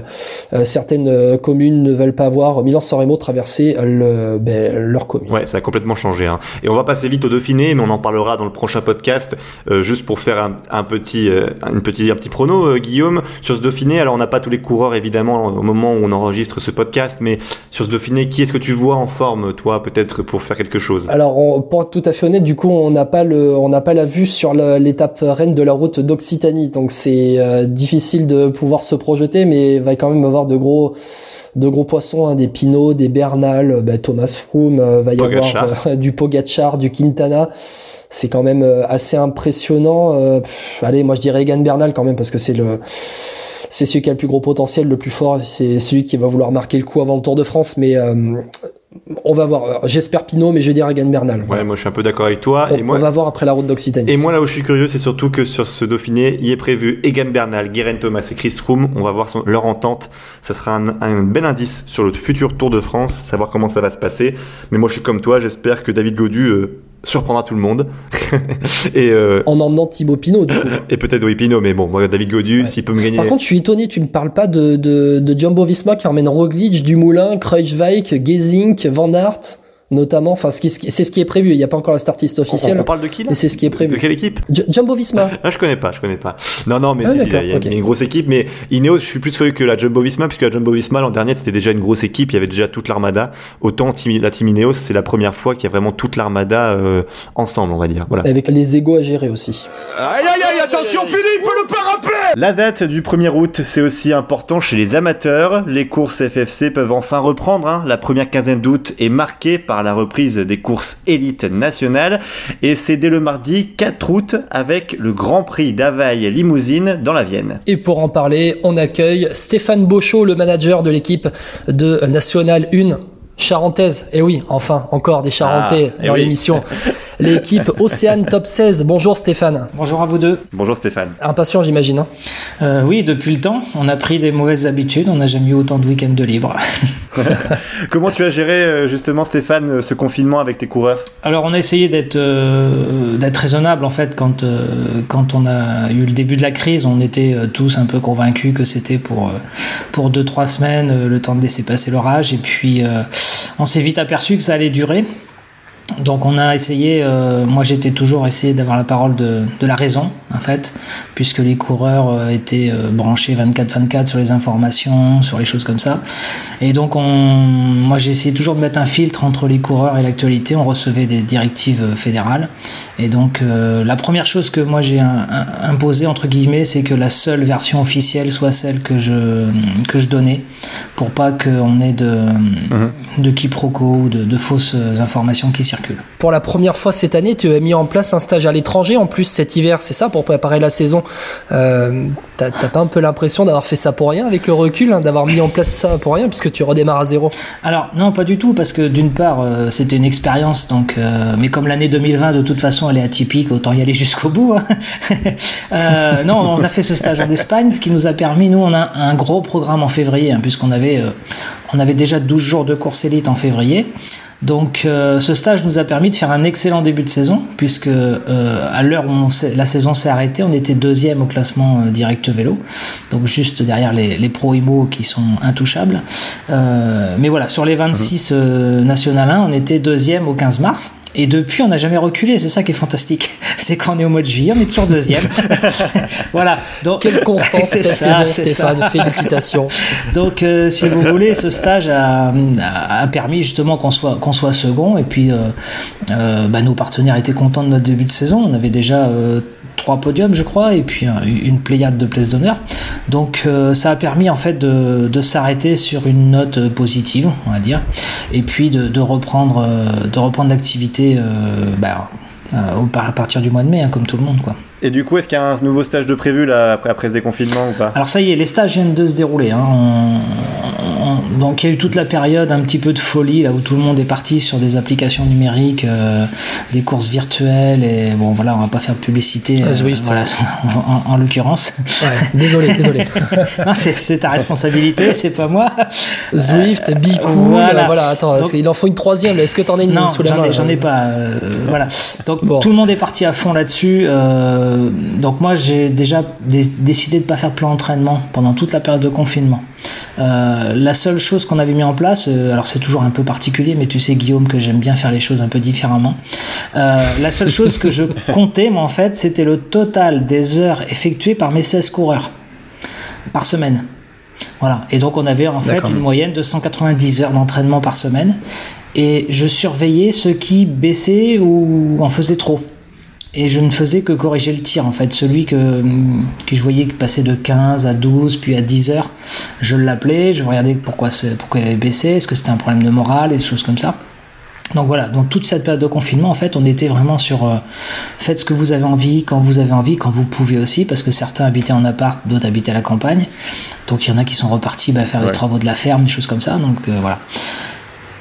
euh, certaines euh, communes ne veulent pas voir Milan-San Remo traverser le, ben, leur commune. Ouais, ça a complètement changé. Hein. Et on va passer vite au Dauphiné, mais on en parlera dans le prochain podcast, euh, juste pour faire un, un petit, euh, une petit, un petit prono, Guillaume, sur ce Dauphiné. Alors, on n'a pas tous les coureurs, évidemment, au moment où on enregistre ce podcast, mais sur ce Dauphiné, qui est-ce que tu vois en forme, toi, peut-être, pour faire quelque chose? Alors, on, pour être tout à fait honnête, du coup, on n'a pas le, on n'a pas la vue sur l'étape reine de la route d'Occitanie, donc c'est euh, difficile de pouvoir se projeter, mais il va quand même avoir de gros, de gros poissons, hein, des Pinot, des Bernal, euh, bah, Thomas Froome, euh, va y Pogacar. avoir euh, du Pogacar, du Quintana. C'est quand même assez impressionnant. Pff, allez, moi je dirais Egan Bernal quand même parce que c'est le c'est celui qui a le plus gros potentiel, le plus fort. C'est celui qui va vouloir marquer le coup avant le Tour de France. Mais on va voir. J'espère Pinot, mais je vais dire Egan Bernal. Ouais, moi, je suis un peu d'accord avec toi. On, et moi, on va voir après la route d'Occitanie. Et moi, là où je suis curieux, c'est surtout que sur ce Dauphiné, il est prévu Egan Bernal, Guerin Thomas et Chris Froome. On va voir son- leur entente. Ça sera un, un bel indice sur le futur Tour de France, savoir comment ça va se passer. Mais moi, je suis comme toi. J'espère que David Godu euh, surprendra tout le monde. et euh, En emmenant Thibaut Pinot, du coup. et peut-être oui, Pinot, mais bon, moi, David Godu, s'il peut me gagner. Par contre, je suis étonné, tu ne parles pas de, de, de Jumbo Visma qui emmène Roglic, Dumoulin, Kruijswijk, Gezink, Van Aert, notamment. Enfin, ce qui- ce qui- c'est ce qui est prévu. Il n'y a pas encore la start list officielle. on parle de qui là Mais c'est ce qui est De prévu. quelle équipe J- Jumbo Visma. Ah, je connais pas, je connais pas. Non, non, mais Ah, il y a- il y, a une grosse équipe. Mais Ineos, je suis plus curieux que la Jumbo Visma, puisque la Jumbo Visma, l'an dernier, c'était déjà une grosse équipe. Il y avait déjà toute l'armada. Autant la team Ineos, c'est la première fois qu'il y a vraiment toute l'armada euh, ensemble, on va dire. Voilà. Avec les égos à gérer aussi. Aïe aïe aïe, attention Philippe, La date du 1er août, c'est aussi important chez les amateurs. Les courses FFC peuvent enfin reprendre. hein. La première quinzaine d'août est marquée par la reprise des courses élites nationales. Et c'est dès le mardi 4 août avec le Grand Prix d'Availle Limousine dans la Vienne. Et pour en parler, on accueille Stéphane Beauchot, le manager de l'équipe de National 1 charentaise. Et oui, enfin, encore des Charentais Ah, eh dans oui. l'émission. l'équipe Océane Top 16. Bonjour Stéphane. Bonjour à vous deux. Bonjour Stéphane. Impatient, j'imagine. Hein euh, oui, depuis le temps, on a pris des mauvaises habitudes. On n'a jamais eu autant de week-ends de libre. Comment tu as géré euh, justement Stéphane ce confinement avec tes coureurs? Alors on a essayé d'être euh, d'être raisonnable en fait quand quand on a eu le début de la crise, on était tous un peu convaincus que c'était pour pour deux trois semaines, le temps de laisser passer l'orage et puis on s'est vite aperçu que ça allait durer. Donc on a essayé, euh, moi j'étais toujours essayé d'avoir la parole de, de, la raison en fait, puisque les coureurs euh, étaient euh, branchés 24-24 sur les informations, sur les choses comme ça. Et donc on, moi j'ai essayé toujours de mettre un filtre entre les coureurs et l'actualité, on recevait des directives fédérales. Et donc la première chose que moi j'ai imposé entre guillemets, c'est que la seule version officielle soit celle que je, que je donnais, pour pas qu'on ait de, mhm. de quiproquos ou de, de fausses informations qui circulent. Pour la première fois cette année, tu as mis en place un stage à l'étranger en plus cet hiver, c'est ça, pour préparer la saison. Euh, T'as pas un peu l'impression d'avoir fait ça pour rien avec le recul, hein, d'avoir mis en place ça pour rien, puisque tu redémarres à zéro Alors non, pas du tout, parce que d'une part, euh, c'était une expérience, donc, euh, mais comme l'année 2020 de toute façon elle est atypique, autant y aller jusqu'au bout. Hein. Euh, non, on a fait ce stage en Espagne, ce qui nous a permis, nous, on a un gros programme en février, hein, puisqu'on avait, on avait déjà 12 jours de course élite en février. Donc euh, ce stage nous a permis de faire un excellent début de saison, puisque euh, à l'heure où la saison s'est arrêtée, on était deuxième au classement euh, direct vélo, donc juste derrière les, les Pro Imo qui sont intouchables. mais voilà, sur les 26 national 1, on était deuxième au 15 mars. Et depuis, on n'a jamais reculé. C'est ça qui est fantastique. C'est quand on est au mois de juillet, on est toujours deuxième. voilà. Donc, Quelle constance cette saison, Stéphane. Félicitations. Donc, si vous voulez, ce stage a, a permis justement qu'on soit soit second. Et puis, euh, euh, bah, nos partenaires étaient contents de notre début de saison. On avait déjà euh, trois podiums, je crois, et puis une pléiade de places d'honneur. Donc ça a permis en fait de, s'arrêter sur une note positive, on va dire, et puis de, reprendre, de reprendre l'activité bah, à partir du mois de mai, hein, comme tout le monde, quoi. Et du coup, est-ce qu'il y a un nouveau stage de prévu là, après, après ce déconfinement ou pas? Alors ça y est, les stages viennent de se dérouler. Hein. Donc il y a eu toute la période un petit peu de folie là où tout le monde est parti sur des applications numériques, euh, des courses virtuelles et bon voilà, on va pas faire de publicité ah, Zwift, euh, en, l'occurrence. désolé, désolé. c'est ta responsabilité, c'est pas moi. Zwift, Be voilà. voilà. Attends, il en faut une troisième. Est-ce que tu en as une sous la main J'en ai, pas. Euh, voilà. Donc tout le monde est parti à fond là-dessus. Euh, donc moi j'ai déjà décidé de ne pas faire de plan d'entraînement pendant toute la période de confinement. Euh, la seule chose qu'on avait mis en place, euh, alors c'est toujours un peu particulier, mais tu sais Guillaume que j'aime bien faire les choses un peu différemment. la seule chose que je comptais, moi en fait, c'était le total des heures effectuées par mes 16 coureurs par semaine. Voilà. Et donc on avait en fait une moyenne de 190 heures d'entraînement par semaine. Et je surveillais ceux qui baissaient ou en faisaient trop et je ne faisais que corriger le tir en fait. Celui que, que je voyais passer de 15 à 12 puis à 10 heures, je l'appelais, je regardais pourquoi, pourquoi il avait baissé, est-ce que c'était un problème de morale et des choses comme ça. Donc voilà, donc toute cette période de confinement, en fait, on était vraiment sur euh, faites ce que vous avez envie, quand vous avez envie, quand vous pouvez aussi, parce que certains habitaient en appart, d'autres habitaient à la campagne. Donc il y en a qui sont repartis bah, faire les travaux de la ferme, des choses comme ça. Donc euh, voilà.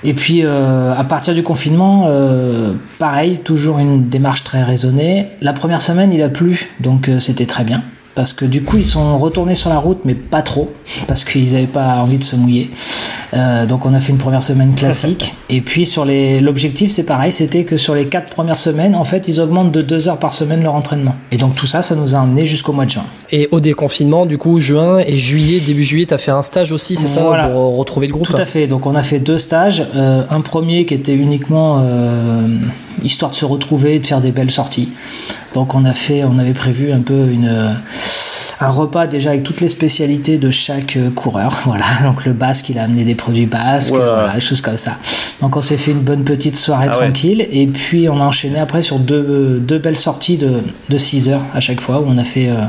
Et puis euh, à partir du confinement, euh, pareil, toujours une démarche très raisonnée. La première semaine, il a plu, donc euh, c'était très bien parce que du coup ils sont retournés sur la route mais pas trop parce qu'ils n'avaient pas envie de se mouiller. Euh, donc on a fait une première semaine classique. Et puis sur les l'objectif c'est pareil c'était que sur les quatre premières semaines en fait ils augmentent de deux heures par semaine leur entraînement. Et donc tout ça ça nous a emmené jusqu'au mois de juin. Et au déconfinement du coup juin et juillet début juillet tu as fait un stage aussi c'est ça pour retrouver le groupe tout à fait. Donc on a fait deux stages. Euh, un premier qui était uniquement euh, histoire de se retrouver de faire des belles sorties. Donc on a fait, on avait prévu un peu une un repas déjà avec toutes les spécialités de chaque euh, coureur. Voilà, donc le basque, il a amené des produits basques, voilà, des choses comme ça. Donc on s'est fait une bonne petite soirée ah tranquille et puis on a enchaîné après sur deux, deux belles sorties de, de 6 heures à chaque fois où on a fait, euh,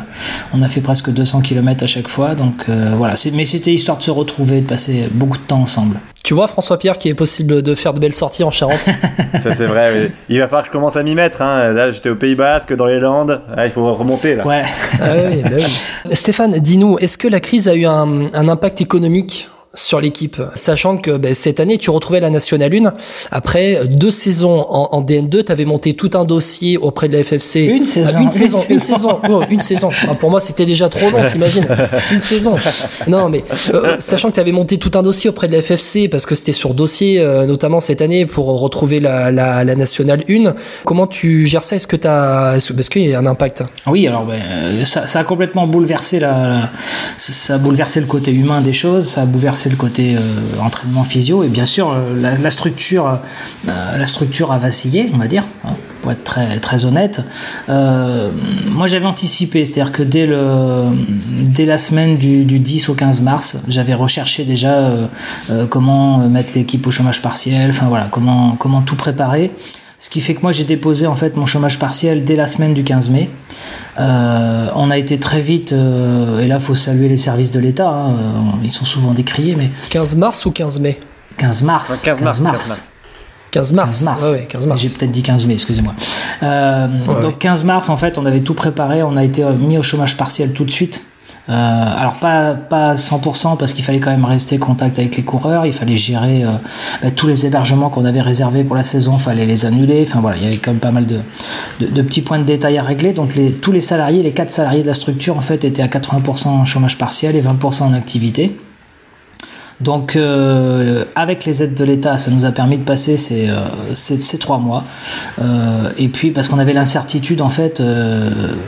on a fait presque 200 km à chaque fois. Donc euh, voilà, mais c'était histoire de se retrouver, de passer beaucoup de temps ensemble. Tu vois, François-Pierre, qu'il est possible de faire de belles sorties en Charente? Ça, c'est vrai. Il va falloir que je commence à m'y mettre. Hein. Là, j'étais au Pays Basque, dans les Landes. Ah, il faut remonter, là. Ouais. Ah bah Stéphane, dis-nous, est-ce que la crise a eu un, impact économique? Sur l'équipe, sachant que ben, cette année tu retrouvais la Nationale 1 après deux saisons en, DN2, tu avais monté tout un dossier auprès de la FFC. Une saison, une, saison, une saison, une saison. pour moi, c'était déjà trop long, t'imagines Une saison. Non, mais euh, sachant que tu avais monté tout un dossier auprès de la FFC parce que c'était sur dossier, euh, notamment cette année pour retrouver la, la, la Nationale 1. Comment tu gères ça? Est-ce que tu as, est-ce qu'il y a un impact? Oui, alors ben, ça, ça, a complètement bouleversé la, ça a bouleversé le côté humain des choses, ça a bouleversé le côté euh, entraînement physio et bien sûr la, la structure, la structure a vacillé, on va dire. Hein pour être très, honnête. Euh, moi, j'avais anticipé, c'est-à-dire que dès, le, dès la semaine du, 10 au 15 mars, j'avais recherché déjà euh, euh, comment mettre l'équipe au chômage partiel, enfin voilà, comment, comment tout préparer. Ce qui fait que moi j'ai déposé en fait mon chômage partiel dès la semaine du 15 mai. on a été très vite, et là faut saluer les services de l'État, hein, ils sont souvent décriés, mais... 15 mars ou 15 mai? 15 mars. 15 mars. 15 mars. 15 mars. 15 mars. J'ai peut-être dit 15 mai, excusez-moi. Euh, donc 15 mars, en fait, on avait tout préparé, on a été mis au chômage partiel tout de suite. Euh, alors pas pas 100% parce qu'il fallait quand même rester contact avec les coureurs, il fallait gérer euh, bah, tous les hébergements qu'on avait réservés pour la saison, il fallait les annuler. Enfin voilà, il y avait quand même pas mal de, petits points de détail à régler. Donc tous les salariés, les quatre salariés de la structure en fait étaient à 80% en chômage partiel et 20% en activité. Donc, euh, avec les aides de l'État, ça nous a permis de passer ces, trois mois. Et puis, parce qu'on avait l'incertitude, en fait,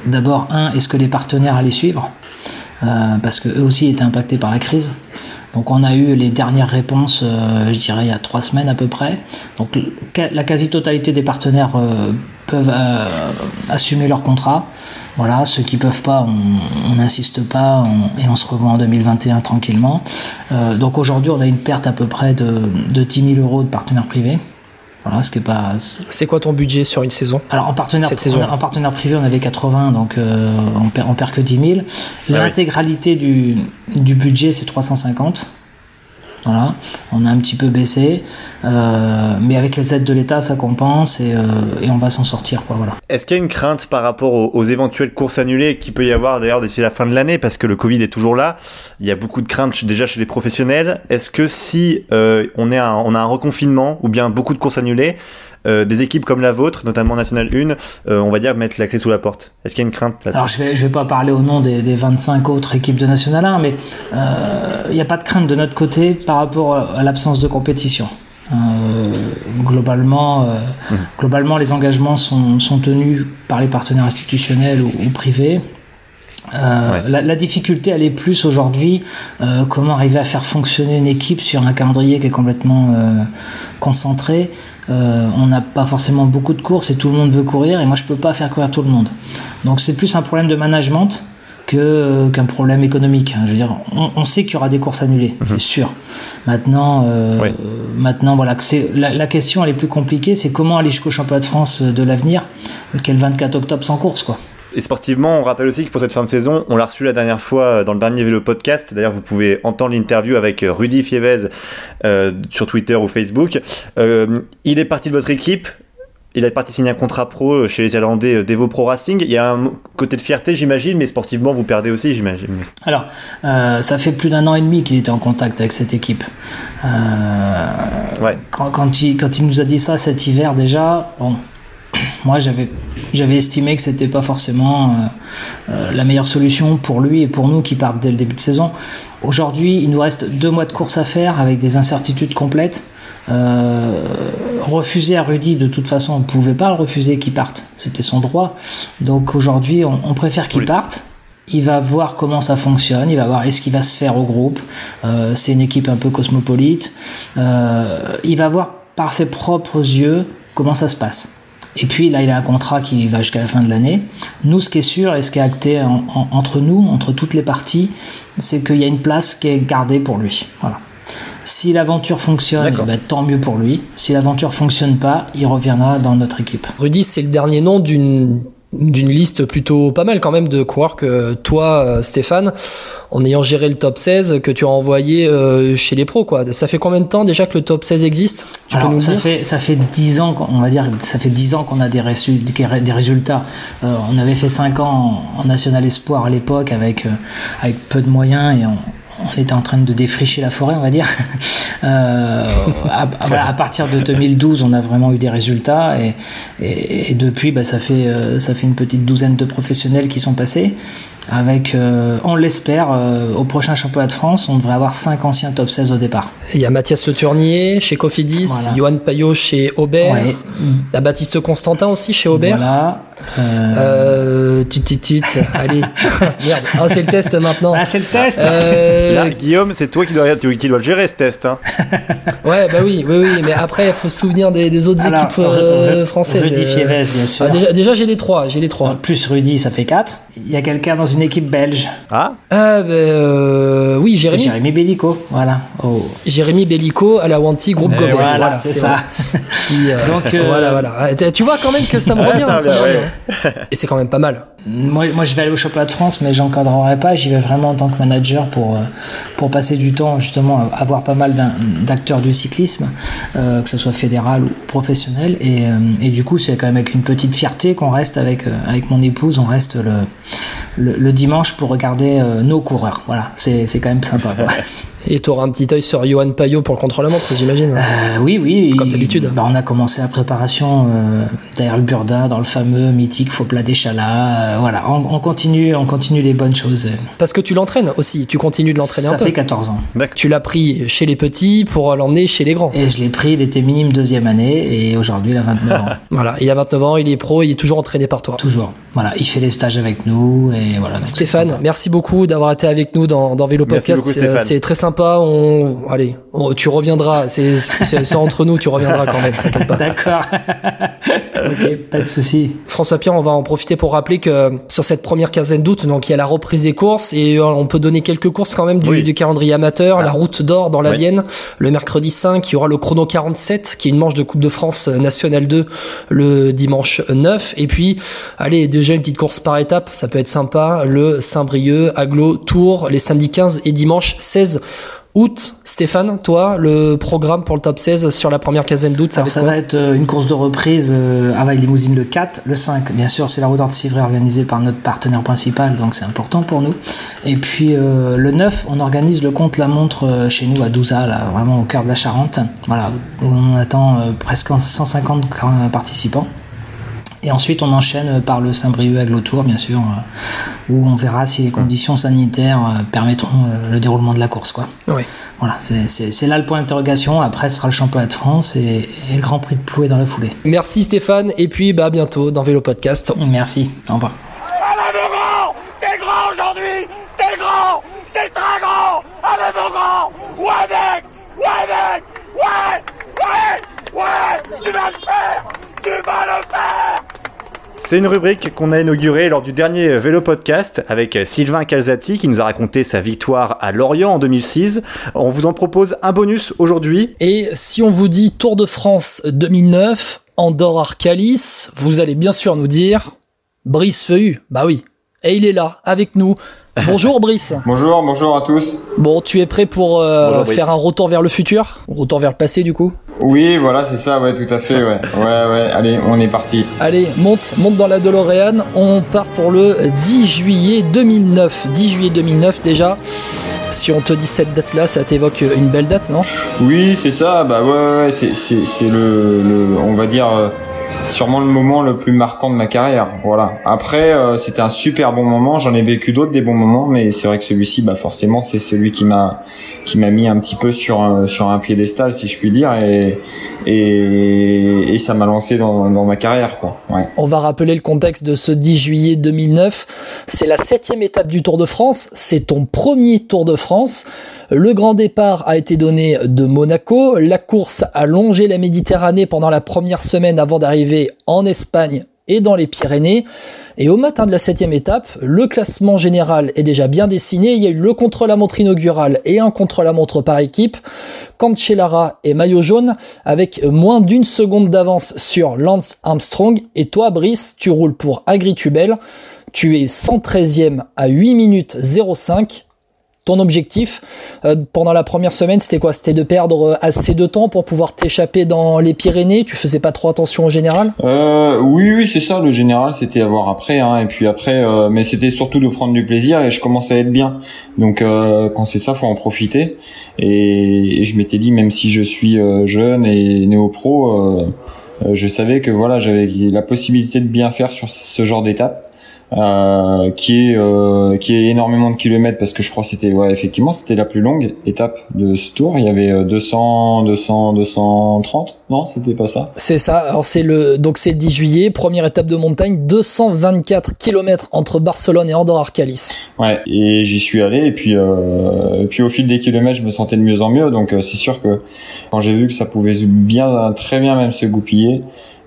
d'abord, un, est-ce que les partenaires allaient suivre? Parce qu'eux aussi étaient impactés par la crise. Donc on a eu les dernières réponses, je dirais, il y a trois semaines à peu près. Donc la quasi-totalité des partenaires peuvent assumer leur contrat. Voilà, ceux qui peuvent pas, on n'insiste pas et on se revoit en 2021 tranquillement. Euh, donc aujourd'hui, on a une perte à peu près de, de 10 000 euros de partenaires privés. Voilà, ce qui est pas. C'est quoi ton budget sur une saison Alors en partenaire, Cette saison. en partenaire privé, on avait 80, donc euh, on, perd, on perd que 10 000. Ah L'intégralité du, du budget, c'est 350. Voilà, on a un petit peu baissé, euh, mais avec les aides de l'État, ça compense et, euh, on va s'en sortir. voilà. Est-ce qu'il y a une crainte par rapport aux, éventuelles courses annulées qui peut y avoir d'ailleurs d'ici la fin de l'année? Parce que le Covid est toujours là Il y a beaucoup de craintes déjà chez les professionnels. Est-ce que si euh, on, a un reconfinement ou bien beaucoup de courses annulées, euh, des équipes comme la vôtre, notamment National 1, euh, on va dire mettre la clé sous la porte Est-ce qu'il y a une crainte là-dessus? Alors je vais, je vais pas parler au nom des, 25 autres équipes de National 1, mais euh, il n'y a pas de crainte de notre côté par rapport à l'absence de compétition. globalement, mmh. globalement, les engagements sont, sont, tenus par les partenaires institutionnels ou, privés. La, la, difficulté, elle est plus aujourd'hui comment arriver à faire fonctionner une équipe sur un calendrier qui est complètement concentré. Euh, on n'a pas forcément beaucoup de courses et tout le monde veut courir et moi je peux pas faire courir tout le monde. Donc c'est plus un problème de management que, qu'un problème économique. Je veux dire, on, sait qu'il y aura des courses annulées, mhm. c'est sûr. Maintenant, euh, maintenant voilà, c'est, la, question elle est plus compliquée, c'est comment aller jusqu'au championnat de France de l'avenir, quel 24 octobre sans course quoi. Et sportivement, on rappelle aussi que pour cette fin de saison, on l'a reçu la dernière fois euh, dans le dernier vélo podcast. D'ailleurs, vous pouvez entendre l'interview avec euh, Rudy Fievez euh, sur Twitter ou Facebook. il est parti de votre équipe. Il a parti signer un contrat pro chez les Irlandais d'Evo Pro Racing. Il y a un côté de fierté, j'imagine, mais sportivement, vous perdez aussi, j'imagine. Alors, ça fait plus d'un an et demi qu'il était en contact avec cette équipe. ouais. quand, il, quand il nous a dit ça cet hiver déjà, bon, moi j'avais j'avais estimé que c'était pas forcément euh, euh, la meilleure solution pour lui et pour nous qui partent dès le début de saison. Aujourd'hui, il nous reste deux mois de course à faire avec des incertitudes complètes. Euh, refuser à Rudy, de toute façon, on ne pouvait pas le refuser qu'il parte. C'était son droit. Donc aujourd'hui, on, préfère qu'il parte. Il va voir comment ça fonctionne, il va voir est-ce qu'il va se faire au groupe? c'est une équipe un peu cosmopolite. il va voir par ses propres yeux comment ça se passe. Et puis là, il a un contrat qui va jusqu'à la fin de l'année. Nous, ce qui est sûr et ce qui est acté entre nous, entre toutes les parties, c'est qu'il y a une place qui est gardée pour lui. Voilà. Si l'aventure fonctionne, eh ben, tant mieux pour lui. Si l'aventure fonctionne pas, il reviendra dans notre équipe. Rudy, c'est le dernier nom d'une d'une liste plutôt pas mal quand même de coureurs que toi, euh, Stéphane, en ayant géré le top 16 que tu as envoyé euh, chez les pros. Quoi. Ça fait combien de temps déjà que le top 16 existe? Tu peux nous ça, fait, ça fait 10 ans, on va dire, ça fait 10 ans qu'on a des, des résultats. Euh, on avait fait 5 ans en, National Espoir à l'époque avec, avec peu de moyens et on, on était en train de défricher la forêt, on va dire. Euh, à, partir de 2012, on a vraiment eu des résultats et, depuis, bah, euh, ça fait une petite douzaine de professionnels qui sont passés avec, euh, on l'espère, euh, au prochain championnat de France, on devrait avoir 5 anciens top 16 au départ. Il y a Mathias Le Tournier chez Cofidis, Johan Payot chez Aubert, la Baptiste Constantin aussi chez Aubert. Voilà. Euh... tit, allez. Merde, ah, c'est le test maintenant. Ah, c'est le test euh, Là, Guillaume, c'est toi qui dois, qui dois gérer ce test. Hein. ouais, bah oui, oui, oui, mais après, il faut se souvenir des, autres équipes françaises. Rudy Fieves, bien sûr. Ah, déjà, j'ai les trois, j'ai les trois. plus Rudy, ça fait 4. Il y a quelqu'un dans une équipe belge. Ah Ah, ben euh, oui, Jérémy. Jérémy Bellico, voilà. Oh. Jérémy Bellico à la Wanty Groupe Gobert. Voilà, c'est ça. Euh, Donc, euh, voilà, voilà. Tu vois quand même que ça me revient. Hein, ça revient. Et c'est quand même pas mal. Moi, moi, je vais aller au championnat de France, mais j'encadrerai pas. J'y vais vraiment en tant que manager pour, pour passer du temps, justement, à avoir pas mal d'acteurs du cyclisme, que ce soit fédéral ou professionnel. Et, et du coup, c'est quand même avec une petite fierté qu'on reste avec, avec mon épouse, on reste le, le, dimanche pour regarder euh, nos coureurs. Voilà, c'est quand même sympa. Et tu auras un petit œil sur Johan Payot pour le contre-la-montre, j'imagine. Euh, oui, oui. Comme d'habitude. Bah, on a commencé la préparation euh, derrière le Burdin, dans le fameux mythique faux plat d'échalas. voilà, on, continue, on continue les bonnes choses. Parce que tu l'entraînes aussi, tu continues de l'entraîner un peu. Ça fait 14 ans. Tu l'as pris chez les petits pour l'emmener chez les grands. Et je l'ai pris, il était minime deuxième année et aujourd'hui il a 29 ans. voilà, il a 29 ans, il est pro, il est toujours entraîné par toi. Toujours. Voilà, il fait les stages avec nous et voilà. Stéphane, merci beaucoup d'avoir été avec nous dans, dans Vélo Podcast. C'est très sympa. On, allez, tu reviendras. C'est entre nous, tu reviendras quand même. T'inquiète pas. D'accord. ok, pas de souci. François Pierre, on va en profiter pour rappeler que sur cette première quinzaine d'août, donc il y a la reprise des courses et euh, on peut donner quelques courses quand même du, calendrier amateur. Ah. La route d'or dans la Vienne, le mercredi 5, il y aura le chrono 47 qui est une manche de Coupe de France nationale 2 le dimanche 9 et puis allez déjà une petite course par étape, ça peut être sympa. Le Saint-Brieuc, Aglo, Tours, les samedis 15 et dimanche 16 août. Stéphane, toi, le programme pour le top 16 sur la première quinzaine d'août, ça, va, ça va être euh, une course de reprise euh, à Limousine le 4, le 5, bien sûr, c'est la route de Civray organisée par notre partenaire principal, donc c'est important pour nous. Et puis euh, le 9, on organise le compte la montre chez nous à Douza, là, vraiment au cœur de la Charente, voilà, où on attend presque 150 participants. Et ensuite, on enchaîne par le Saint-Brieuc Aglotour, bien sûr, euh, où on verra si les conditions sanitaires euh, permettront euh, le déroulement de la course. Quoi. Oui. Voilà, c'est là le point d'interrogation. Après, ce sera le championnat de France et, le Grand Prix de Ploué dans la foulée. Merci Stéphane, et puis bah, bientôt dans Vélo Podcast. Merci, au revoir. Allez mon grand T'es grand aujourd'hui T'es grand T'es très grand Allez mon grand Ouais mec Ouais mec Ouais Ouais Ouais Tu vas le faire Tu vas le faire c'est une rubrique qu'on a inaugurée lors du dernier Vélo Podcast avec Sylvain Calzati qui nous a raconté sa victoire à Lorient en 2006. On vous en propose un bonus aujourd'hui. Et si on vous dit Tour de France 2009, Andorre Arcalis, vous allez bien sûr nous dire Brice Feuillu. Bah oui. Et il est là, avec nous. Bonjour Brice. bonjour, bonjour à tous. Bon, tu es prêt pour euh, faire un retour vers le futur? Retour vers le passé du coup? Oui, voilà, c'est ça, ouais, tout à fait, ouais. Ouais, ouais, allez, on est parti. Allez, monte, monte dans la DeLorean. On part pour le 10 juillet 2009. 10 juillet 2009 déjà. Si on te dit cette date-là, ça t'évoque une belle date, non? Oui, c'est ça, bah ouais, ouais, c'est le, le, on va dire... Euh, sûrement le moment le plus marquant de ma carrière. Voilà. Après, euh, c'était un super bon moment. J'en ai vécu d'autres des bons moments, mais c'est vrai que celui-ci, bah forcément, c'est celui qui m'a qui m'a mis un petit peu sur un, sur un piédestal, si je puis dire, et et, ça m'a lancé dans, dans ma carrière, quoi. Ouais. On va rappeler le contexte de ce 10 juillet 2009. C'est la septième étape du Tour de France. C'est ton premier Tour de France. Le grand départ a été donné de Monaco. La course a longé la Méditerranée pendant la première semaine avant d'arriver en Espagne et dans les Pyrénées. Et au matin de la septième étape, le classement général est déjà bien dessiné. Il y a eu le contre-la-montre inaugural et un contre-la-montre par équipe. Cancellara et maillot jaune avec moins d'une seconde d'avance sur Lance Armstrong. Et toi, Brice, tu roules pour Agritubel. Tu es 113e à 8 minutes 05 ton objectif euh, pendant la première semaine, c'était quoi? C'était de perdre assez de temps pour pouvoir t'échapper dans les Pyrénées? Tu faisais pas trop attention au général? Euh, Oui, oui, c'est ça. Le général, c'était à voir après. Hein, et puis après, euh, mais c'était surtout de prendre du plaisir. Et je commençais à être bien. Donc euh, quand c'est ça, faut en profiter. Et, et je m'étais dit, même si je suis euh, jeune et néo-pro, je savais que voilà, j'avais la possibilité de bien faire sur ce genre d'étape. Euh, qui est euh, qui est énormément de kilomètres parce que je crois que c'était ouais effectivement c'était la plus longue étape de ce tour. Il y avait 200 200 230 non c'était pas ça. C'est ça. Alors c'est le donc c'est 10 juillet. Première étape de montagne 224 kilomètres entre Barcelone et Andorre Arcalis. Ouais et j'y suis allé. Et puis euh, et puis au fil des kilomètres je me sentais de mieux en mieux. Donc euh, c'est sûr que quand j'ai vu que ça pouvait bien très bien même se goupiller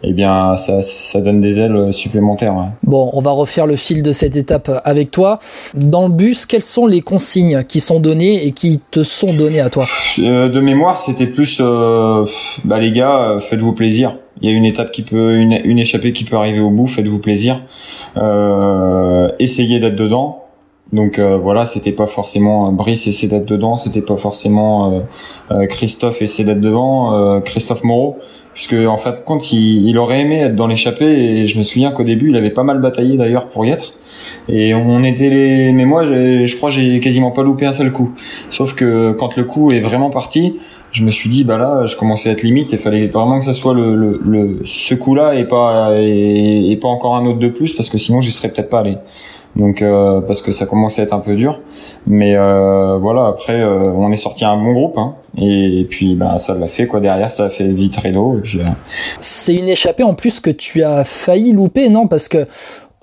eh bien, ça, ça donne des ailes supplémentaires. Bon, on va refaire le fil de cette étape avec toi. Dans le bus, quelles sont les consignes qui sont données et qui te sont données à toi? Euh, De mémoire, c'était plus, euh, bah les gars, euh, faites-vous plaisir. Il y a une étape qui peut, une, une échappée qui peut arriver au bout. Faites-vous plaisir. Euh, essayez d'être dedans. Donc euh, voilà, c'était pas forcément Brice essaie d'être dedans, c'était pas forcément euh, Christophe essaie d'être devant, Christophe Moreau puisque en fait quand il, il aurait aimé être dans l'échappée et je me souviens qu'au début il avait pas mal bataillé d'ailleurs pour y être. Et on était les mais moi je crois j'ai quasiment pas loupé un seul coup. Sauf que quand le coup est vraiment parti je me suis dit bah là je commençais à être limite et fallait vraiment que ça soit le, le, ce coup là et pas et, et, pas encore un autre de plus parce que sinon j'y serais peut-être pas allé donc euh, parce que ça commençait à être un peu dur mais euh, voilà après euh, on est sorti un bon groupe hein, et, puis bah ça l'a fait quoi derrière ça a fait vite rideau euh. c'est une échappée en plus que tu as failli louper non? Parce que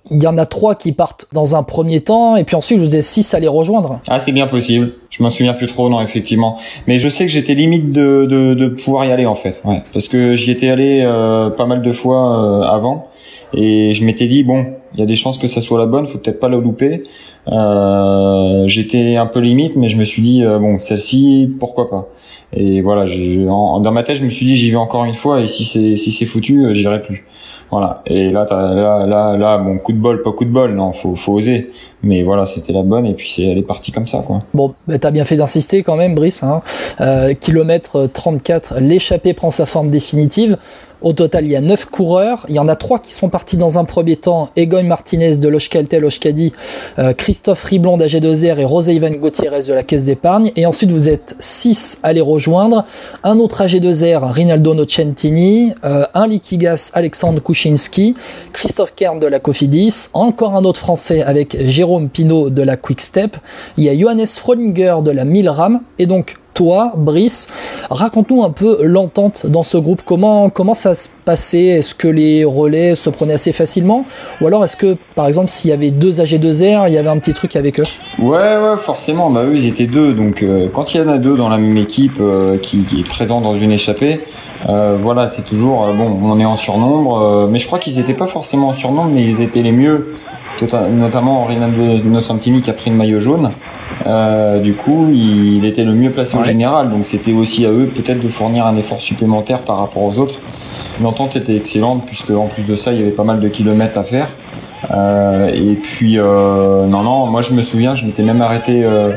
il y en a trois qui partent dans un premier temps et puis ensuite vous êtes six à les rejoindre. Ah c'est bien possible. Je m'en souviens plus trop non effectivement. Mais je sais que j'étais limite de, de, de, pouvoir y aller en fait. Ouais. Parce que j'y étais allé euh, pas mal de fois avant et je m'étais dit bon il y a des chances que ça soit la bonne, faut peut-être pas la louper. Euh, J'étais un peu limite, mais je me suis dit euh, bon, celle-ci, pourquoi pas? Et voilà, dans ma tête, je me suis dit j'y vais encore une fois, et si c'est si c'est foutu, euh, j'irai plus. Voilà. Et là, là, là, là, bon, coup de bol, pas coup de bol, non, faut, faut oser. Mais voilà, c'était la bonne, et puis c'est, elle est partie comme ça, quoi. Bon, bah, t'as bien fait d'insister quand même, Brice. Hein. Euh, kilomètre 34, l'échappée prend sa forme définitive. Au total, il y a 9 coureurs. Il y en a 3 qui sont partis dans un premier temps. Martinez de l'Oshkeltel Oshkadi, euh, Christophe Riblon d'AG2R et Rosé Ivan Gutiérrez de la Caisse d'épargne. Et ensuite, vous êtes 6 à les rejoindre. Un autre AG2R, Rinaldo Nocentini. Euh, un Likigas, Alexandre Kuczynski. Christophe Kern de la Cofidis. Encore un autre Français avec Jérôme Pinault de la Quickstep. Il y a Johannes Frolinger de la Milram. Et donc, Brice, raconte-nous un peu l'entente dans ce groupe. Comment, ça se passait? Est-ce que les relais se prenaient assez facilement? Ou alors est-ce que, par exemple, s'il y avait deux AG2R, il y avait un petit truc avec eux? Ouais, ouais, forcément. Bah, eux, ils étaient deux. Donc, euh, quand il y en a deux dans la même équipe euh, qui, est présent dans une échappée, euh, voilà, c'est toujours, bon, on est en surnombre. mais je crois qu'ils n'étaient pas forcément en surnombre, mais ils étaient les mieux. Tota-, notamment Rinaldo Nocentini qui a pris le maillot jaune. Euh, du coup, il était le mieux placé en général, donc c'était aussi à eux peut-être de fournir un effort supplémentaire par rapport aux autres. L'entente était excellente puisque en plus de ça, il y avait pas mal de kilomètres à faire. Euh, et puis euh, non non moi je me souviens je m'étais même arrêté euh,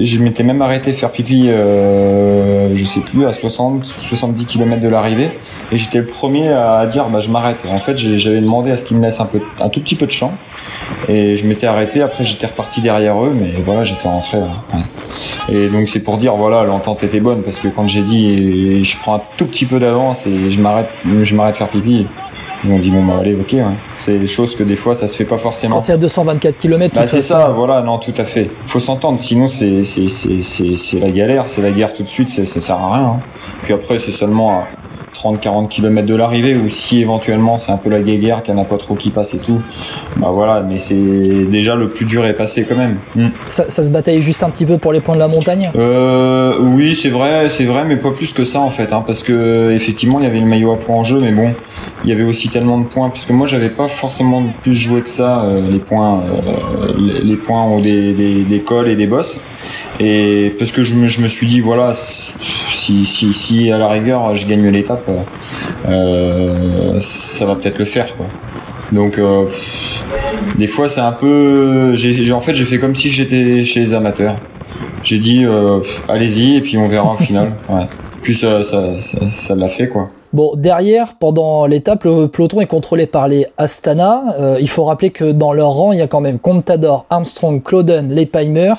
je m'étais même arrêté faire pipi euh, je sais plus à 60 70 km de l'arrivée. Et j'étais le premier à dire bah je m'arrête. En fait j'avais demandé à ce qu'ils me laissent un peu un tout petit peu de champ. Et je m'étais arrêté. Après j'étais reparti derrière eux. Mais voilà j'étais rentré et donc c'est pour dire voilà l'entente était bonne. Parce que quand j'ai dit je prends un tout petit peu d'avance et je m'arrête je m'arrête faire pipi ils ont dit bon bah allez ok hein. c'est des choses que des fois ça se fait pas forcément quand il y a 224 km bah, c'est ça voilà non tout à fait faut s'entendre sinon c'est c'est c'est la galère c'est la guerre tout de suite ça sert à rien hein. puis après c'est seulement 30-40 km de l'arrivée ou si éventuellement c'est un peu la guéguerre qu'il n'y en a pas trop qui passe et tout bah voilà mais c'est déjà le plus dur est passé quand même hmm. ça, ça, se bataille juste un petit peu pour les points de la montagne? Euh, oui c'est vrai c'est vrai mais pas plus que ça en fait hein, parce que effectivement il y avait le maillot à points en jeu mais bon il y avait aussi tellement de points puisque moi j'avais pas forcément plus joué que ça euh, les points euh, les, points ont des, des, des cols et des bosses et parce que je me, je me suis dit voilà si, si, si à la rigueur je gagne l'étape euh, ça va peut-être le faire quoi donc euh, des fois c'est un peu, j'ai, en fait j'ai fait comme si j'étais chez les amateurs. J'ai dit euh, allez-y et puis on verra au final. Ouais. Puis ça, ça, ça, l'a fait quoi. Bon, derrière, pendant l'étape, le peloton est contrôlé par les Astana. Euh, il faut rappeler que dans leur rang, il y a quand même Contador, Armstrong, Cloden, Leipheimer.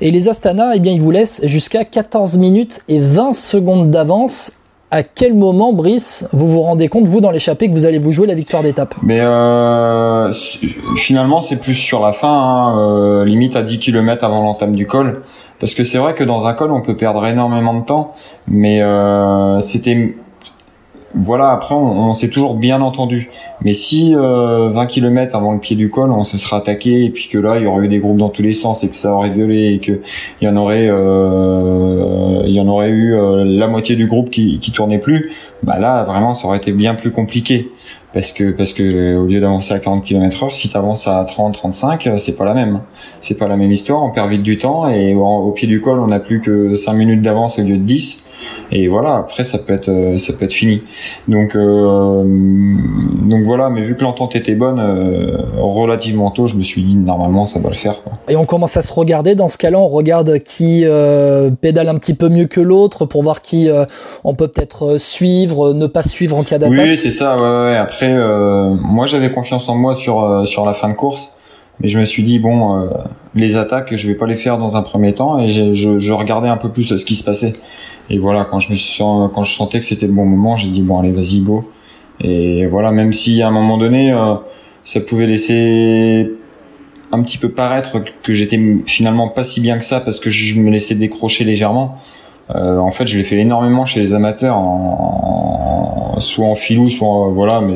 Et les Astana, eh bien, ils vous laissent jusqu'à 14 minutes et 20 secondes d'avance à quel moment, Brice, vous vous rendez compte, vous, dans l'échappée, que vous allez vous jouer la victoire d'étape? Mais euh, finalement, c'est plus sur la fin, hein, euh, limite à 10 km avant l'entame du col. Parce que c'est vrai que dans un col, on peut perdre énormément de temps, mais euh, c'était voilà, après, on, s'est toujours bien entendu. Mais si 20 euh, km avant le pied du col, on se serait attaqué et puis que là, il y aurait eu des groupes dans tous les sens et que ça aurait gueulé et que il y en aurait, euh, y en aurait eu euh, la moitié du groupe qui, qui tournait plus, bah là, vraiment, ça aurait été bien plus compliqué. Parce que parce que au lieu d'avancer à 40 km heure, si tu à 30, 35, c'est pas la même. C'est pas la même histoire. On perd vite du temps et au, au pied du col, on n'a plus que 5 minutes d'avance au lieu de 10 et voilà après ça peut être euh, ça peut être fini donc euh, donc voilà mais vu que l'entente était bonne euh, relativement tôt je me suis dit normalement ça va le faire quoi. et on commence à se regarder dans ce cas-là on regarde qui pédale un petit peu mieux que l'autre pour voir qui on peut peut-être suivre ne pas suivre en cas d'attaque oui c'est ça ouais, ouais. après moi j'avais confiance en moi sur sur la fin de course mais je me suis dit bon les attaques je vais pas les faire dans un premier temps et je, je regardais un peu plus ce qui se passait et voilà, quand je me quand je sentais que c'était le bon moment, j'ai dit bon allez vas-y go. Et voilà, même si à un moment donné, euh, ça pouvait laisser un petit peu paraître que j'étais finalement pas si bien que ça parce que je me laissais décrocher légèrement. Euh, en fait, je l'ai fait énormément chez les amateurs, en, soit en filou, soit voilà, mais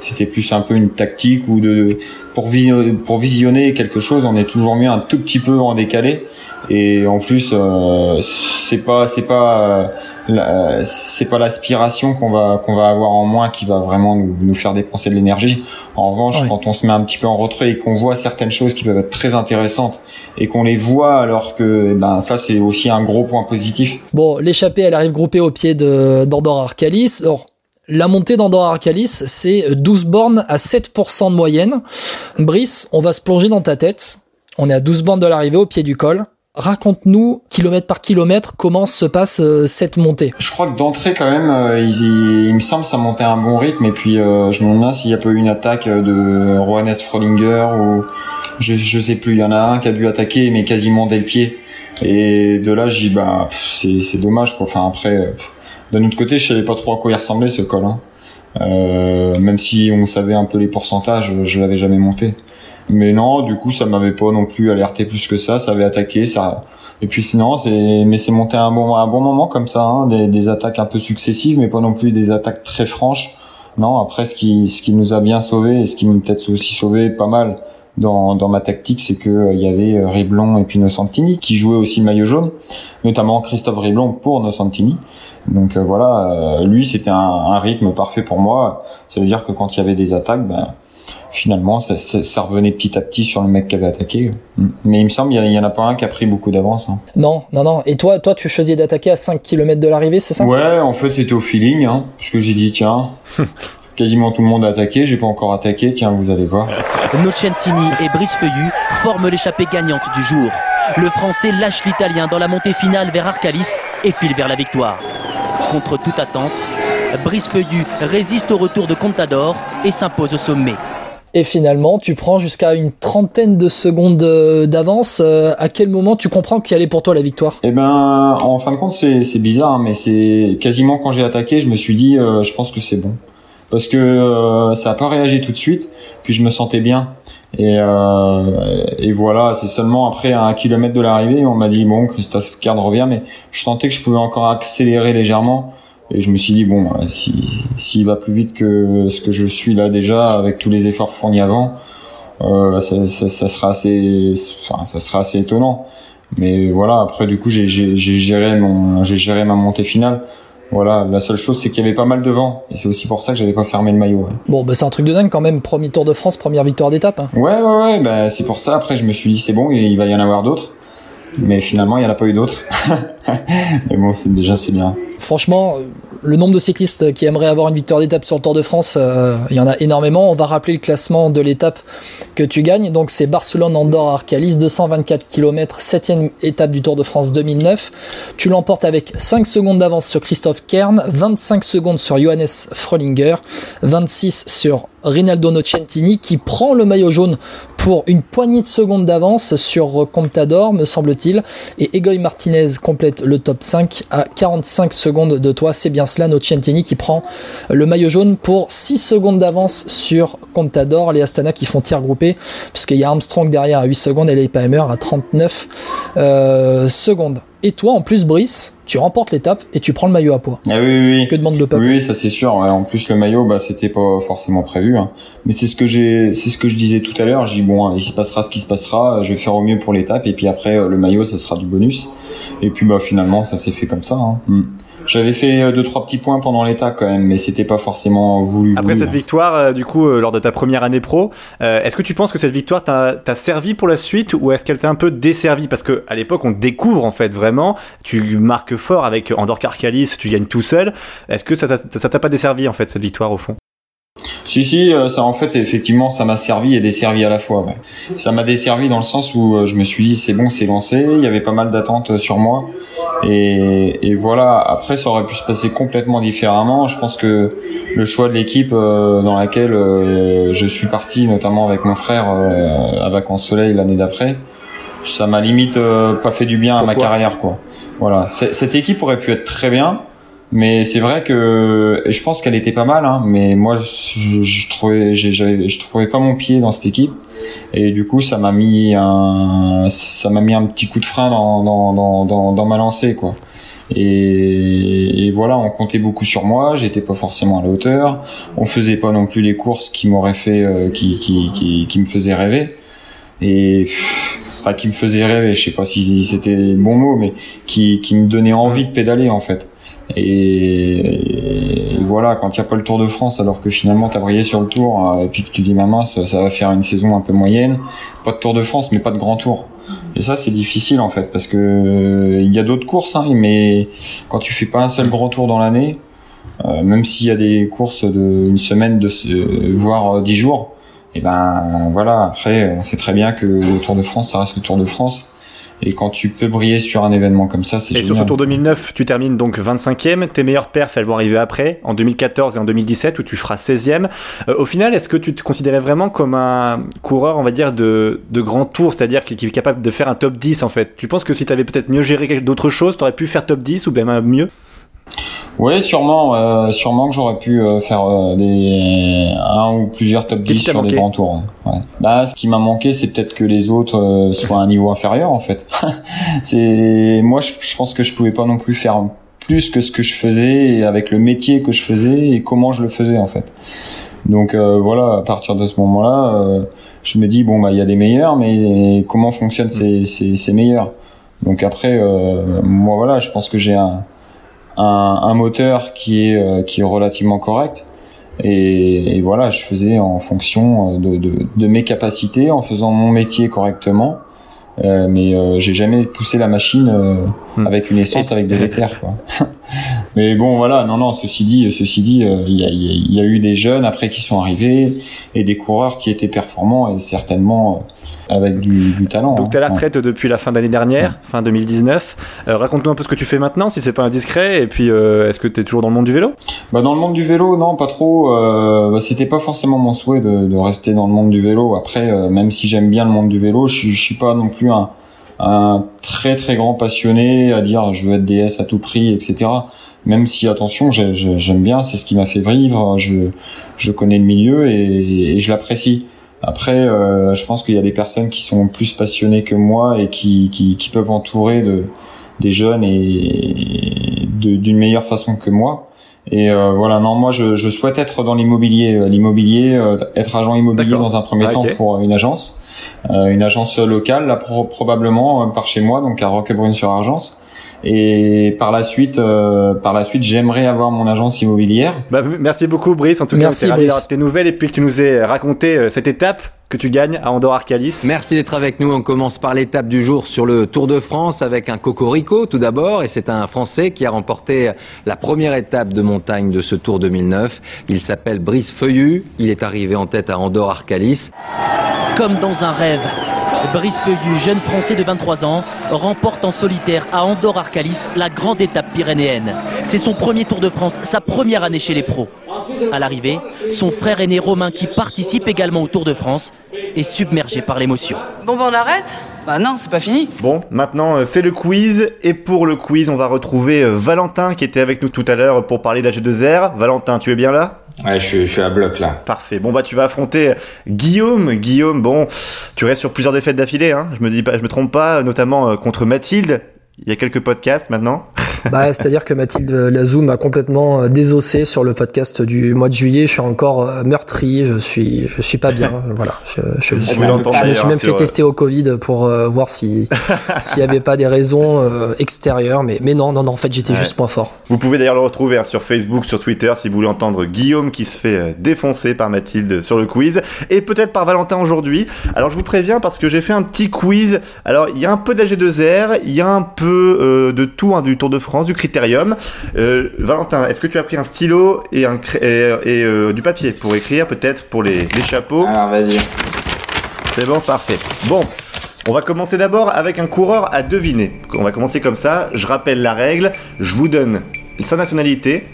c'était plus un peu une tactique ou de pour visionner quelque chose, on est toujours mieux un tout petit peu en décalé et en plus euh, c'est pas c'est pas euh, c'est pas l'aspiration qu'on va qu'on va avoir en moins qui va vraiment nous, nous faire dépenser de l'énergie en revanche quand on se met un petit peu en retrait et qu'on voit certaines choses qui peuvent être très intéressantes et qu'on les voit alors que ben ça c'est aussi un gros point positif bon l'échappée elle arrive groupée au pied de d'Andorra Arcalis alors la montée d'Andorra Arcalis, c'est 12 bornes à 7% de moyenne. Brice, on va se plonger dans ta tête. On est à 12 bornes de l'arrivée au pied du col. Raconte-nous, kilomètre par kilomètre, comment se passe euh, cette montée. Je crois que d'entrée, quand même, euh, il, me semble ça montait à un bon rythme. Et puis, euh, je me demande s'il y a pas eu une attaque de Johannes Frolinger ou je, je sais plus. Il y en a un qui a dû attaquer, mais quasiment dès le pied. Et de là, j'ai bah, c'est dommage. Quoi. Enfin, après, d'un autre côté, je savais pas trop à quoi il ressemblait ce col. Hein. même si on savait un peu les pourcentages, je l'avais jamais monté. Mais non, du coup, ça m'avait pas non plus alerté plus que ça. Ça avait attaqué, ça. Et puis sinon, c'est mais c'est monté à un bon un bon moment comme ça, hein, des, des attaques un peu successives, mais pas non plus des attaques très franches. Non, après, ce qui ce qui nous a bien sauvé et ce qui m'a peut-être aussi sauvé pas mal dans, dans ma tactique, c'est que euh, il y avait euh, Riblon et puis Nocentini qui jouaient aussi le maillot jaune, notamment Christophe Riblon pour Nocentini. Donc euh, voilà, lui c'était un, un, rythme parfait pour moi. Ça veut dire que quand il y avait des attaques, ben finalement, ça, ça, revenait petit à petit sur le mec qui avait attaqué. Mais il me semble qu'il y, en a pas un qui a pris beaucoup d'avance. Hein. Non, non, non. Et toi, toi, tu choisis d'attaquer à 5 km de l'arrivée, c'est ça? Ouais, en fait, c'était au feeling, hein, parce que j'ai dit tiens. quasiment tout le monde a attaqué, j'ai pas encore attaqué, tiens, vous allez voir. Nocentini et Brice Feuillu forment l'échappée gagnante du jour. Le Français lâche l'Italien dans la montée finale vers Arcalis et file vers la victoire. Contre toute attente, Brice Feuillu résiste au retour de Contador et s'impose au sommet. Et finalement, tu prends jusqu'à une trentaine de secondes euh, d'avance. Euh, à quel moment tu comprends qu'il allait pour toi la victoire? Eh ben, en fin de compte, c'est bizarre, mais c'est quasiment quand j'ai attaqué, je me suis dit, euh, je pense que c'est bon, parce que ça a pas réagi tout de suite. Puis je me sentais bien. Et, et voilà, c'est seulement après un kilomètre de l'arrivée, on m'a dit bon, Christophe Card revient, mais je sentais que je pouvais encore accélérer légèrement. Et je me suis dit bon, euh, si s'il va plus vite que ce que je suis là déjà avec tous les efforts fournis avant, euh, ça, ça, ça, sera assez, enfin, ça sera assez étonnant. Mais voilà, après du coup j'ai géré mon, j'ai géré ma montée finale. Voilà, la seule chose c'est qu'il y avait pas mal de vent et c'est aussi pour ça que j'avais pas fermé le maillot. Bon, bah c'est un truc de dingue quand même, premier Tour de France, première victoire d'étape. Hein. Ouais, ouais, ouais, bah c'est pour ça. Après je me suis dit c'est bon, il va y en avoir d'autres. Mais finalement, il n'y en a pas eu d'autres. Mais bon, déjà c'est bien. Franchement, le nombre de cyclistes qui aimeraient avoir une victoire d'étape sur le Tour de France, euh, il y en a énormément. On va rappeler le classement de l'étape que tu gagnes. Donc c'est Barcelone, Andorre, Arcalis, 224 km, 7 étape du Tour de France 2009. Tu l'emportes avec 5 secondes d'avance sur Christophe Kern, 25 secondes sur Johannes Frölinger, 26 sur Rinaldo Nocentini qui prend le maillot jaune pour une poignée de secondes d'avance sur Contador, me semble-t-il. Et Egoy Martinez complète le top 5 à 45 secondes de toi. C'est bien cela, Nocentini qui prend le maillot jaune pour 6 secondes d'avance sur Contador. Les Astana qui font tir groupé, puisqu'il y a Armstrong derrière à 8 secondes et les Palmer à 39 euh, secondes. Et toi, en plus, Brice, tu remportes l'étape et tu prends le maillot à poids. Ah oui, oui, oui. Que demande le peuple? Oui, ça c'est sûr. En plus, le maillot, bah, c'était pas forcément prévu. Hein. Mais c'est ce que j'ai, c'est ce que je disais tout à l'heure. J'ai dit bon, il se passera ce qui se passera. Je vais faire au mieux pour l'étape et puis après, le maillot, ça sera du bonus. Et puis bah finalement, ça s'est fait comme ça. Hein. Mm. J'avais fait euh, deux trois petits points pendant l'état quand même, mais c'était pas forcément voulu. Après cette victoire, euh, du coup, euh, lors de ta première année pro, est-ce que tu penses que cette victoire t'a servi pour la suite ou est-ce qu'elle t'a un peu desservi? Parce que à l'époque, on découvre en fait vraiment. Tu marques fort avec Andorre Carcalis, tu gagnes tout seul. Est-ce que ça t'a pas desservi en fait cette victoire au fond? Si si, euh, ça en fait effectivement ça m'a servi et desservi à la fois. Ouais. Ça m'a desservi dans le sens où euh, je me suis dit c'est bon, c'est lancé. Il y avait pas mal d'attentes sur moi et, et, voilà. Après ça aurait pu se passer complètement différemment. Je pense que le choix de l'équipe euh, dans laquelle je suis parti, notamment avec mon frère à vacances soleil l'année d'après, ça m'a limite pas fait du bien à ma carrière quoi. Voilà, cette équipe aurait pu être très bien mais c'est vrai que je pense qu'elle était pas mal, hein, mais moi je, je trouvais, je trouvais pas mon pied dans cette équipe, et du coup ça m'a mis un, ça m'a mis un petit coup de frein dans dans dans dans, ma lancée quoi. Et, voilà, on comptait beaucoup sur moi, j'étais pas forcément à la hauteur, on faisait pas non plus les courses qui m'auraient fait, euh, qui, qui, qui, qui me faisaient rêver, et enfin qui me faisaient rêver, je sais pas si c'était le bon mot, mais qui, qui me donnait envie de pédaler en fait. Et, voilà, quand il n'y a pas le Tour de France, alors que finalement tu as brillé sur le Tour, euh, et puis que tu dis maman, ça, ça va faire une saison un peu moyenne, pas de Tour de France, mais pas de Grand Tour. Et ça, c'est difficile en fait, parce que euh, il y a d'autres courses, hein, mais quand tu fais pas un seul Grand Tour dans l'année, euh, même s'il y a des courses de une semaine, de voire dix jours, et ben voilà. Après, on sait très bien que le Tour de France, ça reste le Tour de France et quand tu peux briller sur un événement comme ça, c'est Et sur ce Tour 2009, tu termines donc 25e. Tes meilleures perfs, elles vont arriver après, en 2014 et en 2017, où tu feras 16e. Euh, au final, est-ce que tu te considérais vraiment comme un coureur, on va dire, de, de grand tour, c'est-à-dire qui, est capable de faire un top 10 en fait? Tu penses que si tu avais peut-être mieux géré d'autres choses, tu aurais pu faire top 10 ou bien mieux? Oui, sûrement, euh, sûrement que j'aurais pu euh, faire euh, des un ou plusieurs top 10 sur des grands tours. Ouais. Bah, ce qui m'a manqué, c'est peut-être que les autres soient à un niveau inférieur en fait. c'est moi, je, je, pense que je pouvais pas non plus faire plus que ce que je faisais et avec le métier que je faisais et comment je le faisais en fait. Donc voilà, à partir de ce moment-là, je me dis bon bah il y a des meilleurs, mais comment fonctionnent ces, ces, ces meilleurs? Donc après, moi voilà, je pense que j'ai un un, un, moteur qui est euh, qui est relativement correct. Et, et, voilà, je faisais en fonction de, de, de, mes capacités, en faisant mon métier correctement. Euh, mais euh, j'ai jamais poussé la machine euh, hmm. avec une essence avec de l'éther quoi. mais bon voilà, non non, ceci dit, ceci dit, il y a, y, a, eu des jeunes après qui sont arrivés et des coureurs qui étaient performants et certainement avec du, du talent. Donc tu es à la retraite depuis la fin d'année dernière, fin 2019. Euh, raconte-nous un peu ce que tu fais maintenant, si c'est pas indiscret, et puis euh, est-ce que tu es toujours dans le monde du vélo? Bah dans le monde du vélo, non, pas trop. Euh, bah, C'était pas forcément mon souhait de, de, rester dans le monde du vélo. Après, euh, même si j'aime bien le monde du vélo, je, je suis pas non plus un, un très très grand passionné à dire je veux être DS à tout prix, etc. Même si attention, j'aime bien, c'est ce qui m'a fait vivre. Je, je connais le milieu et, et je l'apprécie. Après, euh, je pense qu'il y a des personnes qui sont plus passionnées que moi et qui, qui, qui peuvent entourer de, des jeunes et d'une meilleure façon que moi. Et euh, voilà, non, moi je, je souhaite être dans l'immobilier, euh, l'immobilier, euh, être agent immobilier dans un premier ah, temps pour une agence, euh, une agence locale, là probablement par chez moi, donc à Roquebrune-sur-Argence. Et par la suite, euh, par la suite, j'aimerais avoir mon agence immobilière. Bah, merci beaucoup, Brice. En tout cas, on ravi d'avoir tes nouvelles et puis que tu nous aies raconté euh, cette étape que tu gagnes à Andorre Arcalis. Merci d'être avec nous. On commence par l'étape du jour sur le Tour de France avec un Cocorico tout d'abord. Et c'est un Français qui a remporté la première étape de montagne de ce Tour 2009. Il s'appelle Brice Feuillu. Il est arrivé en tête à Andorre Arcalis. Comme dans un rêve, Brice Feuillu, jeune Français de 23 ans, remporte en solitaire à Andorre Arcalis la grande étape pyrénéenne. C'est son premier Tour de France, sa première année chez les pros. À l'arrivée, son frère aîné Romain, qui participe également au Tour de France, est submergé par l'émotion. Bon, ben on arrête? Bah non, c'est pas fini. Bon, maintenant euh, c'est le quiz. Et pour le quiz, on va retrouver euh, Valentin qui était avec nous tout à l'heure pour parler d'AG2R. Valentin, tu es bien là? Ouais, je suis, je suis à bloc là. Parfait. Bon bah tu vas affronter Guillaume. Guillaume, bon, tu restes sur plusieurs défaites d'affilée. Hein. Je me dis pas, je me trompe pas, notamment euh, contre Mathilde. Il y a quelques podcasts maintenant. Bah, c'est-à-dire que Mathilde Lazou m'a complètement euh, désossé sur le podcast du mois de juillet. Je suis encore euh, meurtri. Je suis, je suis pas bien. Voilà. Je, me suis même sur, fait tester au Covid pour euh, voir si s'il y avait pas des raisons euh, extérieures. Mais mais non, non, non. En fait, j'étais Ouais. juste moins fort. Vous pouvez d'ailleurs le retrouver hein, sur Facebook, sur Twitter, si vous voulez entendre Guillaume qui se fait euh, défoncer par Mathilde sur le quiz, et peut-être par Valentin aujourd'hui. Alors je vous préviens parce que j'ai fait un petit quiz. Alors il y a un peu d'AG2R, il y a un peu euh, de tout, hein, du Tour de France, du Critérium. Euh, Valentin, est-ce que tu as pris un stylo et, un et, et, euh, du papier pour écrire peut-être pour les, les chapeaux? Alors vas-y. C'est bon, parfait. Bon, on va commencer d'abord avec un coureur à deviner. On va commencer comme ça. Je rappelle la règle. Je vous donne sa nationalité,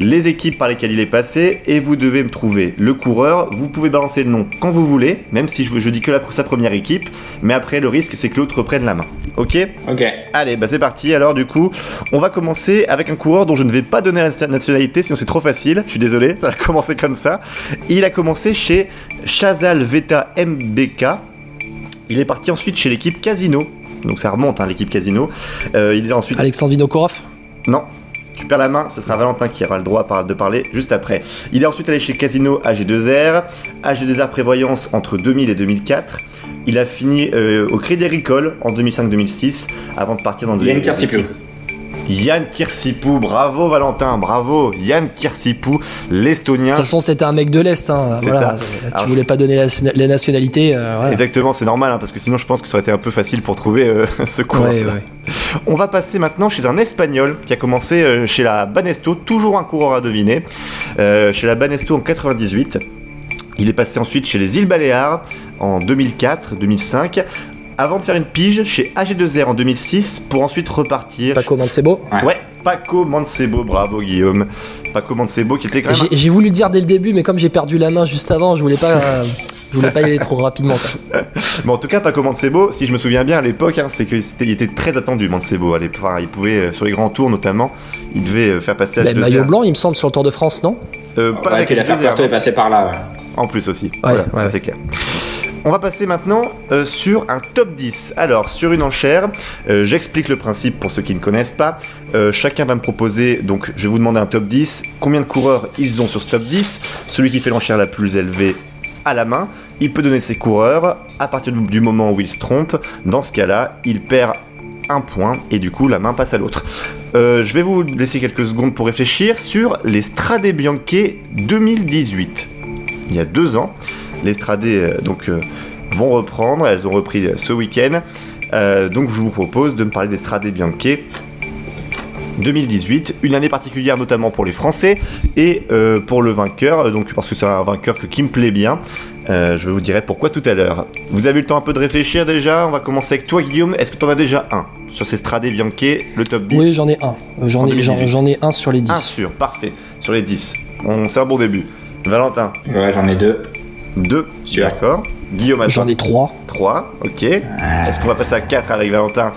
les équipes par lesquelles il est passé, et vous devez me trouver le coureur. Vous pouvez balancer le nom quand vous voulez, même si je, je dis que la, sa première équipe. Mais après, le risque, c'est que l'autre reprenne la main. Ok? Ok. Allez, bah c'est parti. Alors du coup, on va commencer avec un coureur dont je ne vais pas donner la nationalité, sinon c'est trop facile. Je suis désolé, ça va commencer comme ça. Il a commencé chez Chazal Veta MBK. Il est parti ensuite chez l'équipe Casino. Donc ça remonte, hein, l'équipe Casino. Euh, il est ensuite. Alexandre Vinokourov? Non. Tu perds la main, ce sera Valentin qui aura le droit de parler juste après. Il est ensuite allé chez Casino AG2R, AG2R Prévoyance entre 2000 et 2004. Il a fini euh, au Crédit Agricole en 2005-2006 avant de partir dans des Yann Kirsipou. Bravo Valentin, bravo Yann Kirsipou, l'estonien. De toute façon, c'était un mec de l'Est. Hein. Voilà. Tu Alors, voulais pas donner la, la nationalité. euh, voilà. Exactement, c'est normal hein, parce que sinon je pense que ça aurait été un peu facile pour trouver euh, ce. Ouais, ouais. On va passer maintenant chez un Espagnol qui a commencé euh, chez la Banesto, toujours un coureur à deviner, chez la Banesto en 98. Il est passé ensuite chez les îles Baléares en 2004-2005, avant de faire une pige chez AG2R en 2006 pour ensuite repartir. Paco Mancebo. Ouais. Ouais, Paco Mancebo, bravo Guillaume. Paco Mancebo qui était quand même. J'ai voulu le dire dès le début, mais comme j'ai perdu la main juste avant, je voulais pas, euh, je voulais pas y aller trop rapidement. quoi. Bon, en tout cas, Paco Mancebo, si je me souviens bien à l'époque, hein, c'est qu'il était très attendu, Mancebo. à. Enfin, il pouvait, euh, sur les grands tours notamment, il devait euh, faire passer Bah, AG2R. maillot blanc, il me semble, sur le Tour de France, non? Euh, pas Ouais, avec puis l'affaire AG2R, Puerto non. est passé par là. ouais. En plus aussi. voilà, ouais. c'est clair. On va passer maintenant euh, sur un top 10. Alors, sur une enchère, euh, j'explique le principe pour ceux qui ne connaissent pas. Euh, chacun va me proposer, donc je vais vous demander un top 10. Combien de coureurs ils ont sur ce top 10 Celui qui fait l'enchère la plus élevée à la main, il peut donner ses coureurs à partir du- moment où il se trompe. Dans ce cas-là, il perd un point et du coup la main passe à l'autre. Je vais vous laisser quelques secondes pour réfléchir sur les Strade Bianche 2018. Il y a deux ans, les Strade euh, donc euh, vont reprendre. Elles ont repris euh, ce week-end. Euh, donc je vous propose de me parler des Strade Bianche 2018, une année particulière notamment pour les Français et euh, pour le vainqueur, donc parce que c'est un vainqueur que- qui me plaît bien. Euh, je vous dirai pourquoi tout à l'heure. Vous avez eu le temps un peu de réfléchir déjà? On va commencer avec toi Guillaume. Est-ce que tu en as déjà un sur ces Strade Bianche, le top 10 Oui, j'en ai un. Euh, J'en En ai, j'en 2018. j'en ai un sur les 10. Un sûr, parfait. Sur les 10. On, c'est un bon début. Valentin, Ouais, j'en ai deux. 2. Sûr. D'accord. Guillaume, J'en ai trois. 3. Ok. Est-ce qu'on va passer à 4 avec Valentin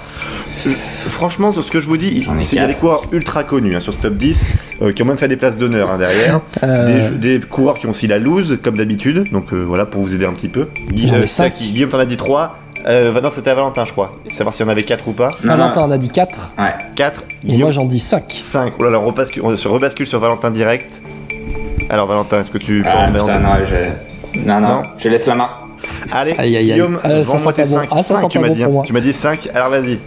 Je- Franchement, sur ce que je vous dis, il y a des quatre. coureurs ultra connus hein, sur ce top 10 euh, qui ont même fait des places d'honneur hein, derrière. Euh, Des, des coureurs qui ont aussi la loose, comme d'habitude. Donc euh, voilà, pour vous aider un petit peu. Ai euh, Guillaume, t'en as dit 3. Euh, non, c'était à Valentin, je crois. Savoir s'il y en avait 4 ou pas. Non, Valentin en a dit 4. non. Ouais. 4. Et moi, j'en dis 5. 5. Oh là là, on, rebascule, on se rebascule sur Valentin direct. Alors Valentin, est-ce que tu peux Ah, en mettre putain, non, je... non, non, Non. je laisse la main. Allez, Aïe, aïe, aïe. Guillaume, ça vends-moi sent pas tes bon. 5. Ah, ça sent tu m'as bon dit. hein. Tu m'as dit 5, alors vas-y.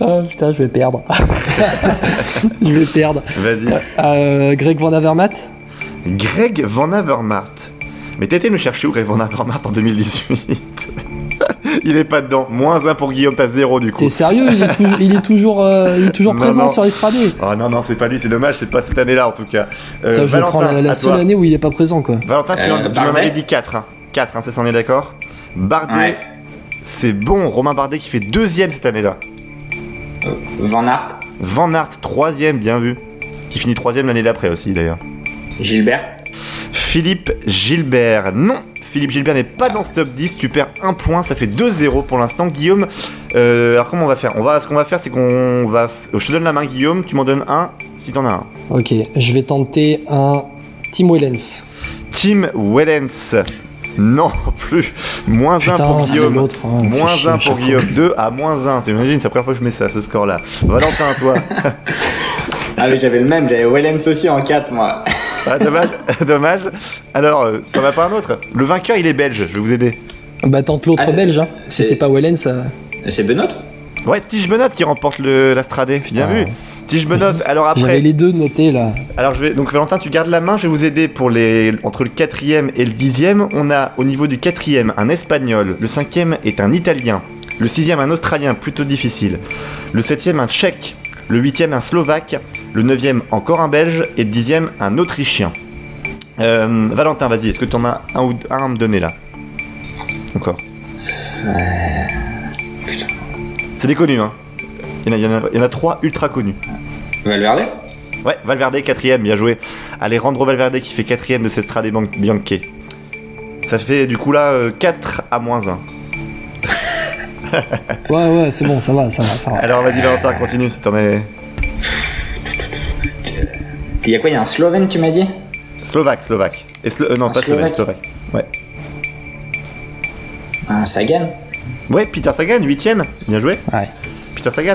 Oh putain, je vais perdre. je vais perdre. Vas-y. Euh, Greg Van Avermaet Greg Van Avermaet. Mais t'as été me chercher où Greg Van Avermaet en 2018 Il est pas dedans. Moins 1 pour Guillaume, t'as 0 du coup. T'es sérieux il est, toujours- il est toujours, euh, il est toujours Non, présent non. sur Estrade. Oh non, non, c'est pas lui, c'est dommage, c'est pas cette année-là en tout cas. Euh, Putain, je vais prendre la, seule toi. année où il est pas présent, quoi. Valentin, tu, Euh, m'en- tu m'en Bardet avais dit 4. Hein. 4, hein, ça s'en est d'accord Bardet, Ouais. c'est bon. Romain Bardet qui fait deuxième cette année-là. Van Aert, Van Aert, troisième, bien vu. Qui finit troisième l'année d'après aussi d'ailleurs. Gilbert. Philippe Gilbert, non. Philippe Gilbert n'est pas dans ce top 10, tu perds un point, ça fait 2-0 pour l'instant. Guillaume, euh, alors comment on va faire? On va, Ce qu'on va faire, c'est qu'on va. f- Je te donne la main, Guillaume, tu m'en donnes un si t'en as un. Ok, je vais tenter un Tim Wellens. Tim Wellens, non plus. Moins 1 Putain, pour Guillaume. fait Moins chier 1 à pour Guillaume, 2 à moins 1. T'imagines, c'est la première fois que je mets ça, ce score-là. Valentin, toi. Ah oui, j'avais le même, j'avais Wellens aussi en 4 moi. Ah, dommage, dommage. Alors, euh, t'en as pas un autre? Le vainqueur, il est belge, je vais vous aider. Bah tente l'autre Ah, belge, hein. Si c'est- c'est pas Wellens, euh, C'est Benoît? Ouais, Tige Benot qui remporte le- la Stradé. Bien vu. Tige Benot. Alors j'avais après, les deux notés là. alors je vais donc Valentin, tu gardes la main. Je vais vous aider pour les entre le quatrième et le dixième. On a au niveau du quatrième un espagnol. Le cinquième est un italien. Le sixième un australien, plutôt difficile. Le septième un tchèque. Le huitième un slovaque. Le neuvième encore un belge et le dixième un autrichien. Euh, Valentin, vas-y. Est-ce que tu en as un ou un à me donner là? Encore. C'est des connus, hein. Il y en a, il y en trois ultra connus. Valverde? Ouais, Valverde quatrième, bien joué. Alejandro Valverde qui fait quatrième de cette Strade Bianche. Ça fait du coup là euh, 4 à moins 1. Ouais, ouais, c'est bon, ça va, ça va, ça va. Alors vas-y Valentin, continue si t'en es... Il y a quoi Il y a un Slovène, tu m'as dit? Slovaque, Slovaque. Et Slo- euh, non, Un pas Slovène, Slovaque. Ouais. Un Sagan Ouais, Peter Sagan, huitième. Bien joué. Ouais. Peter Sagan.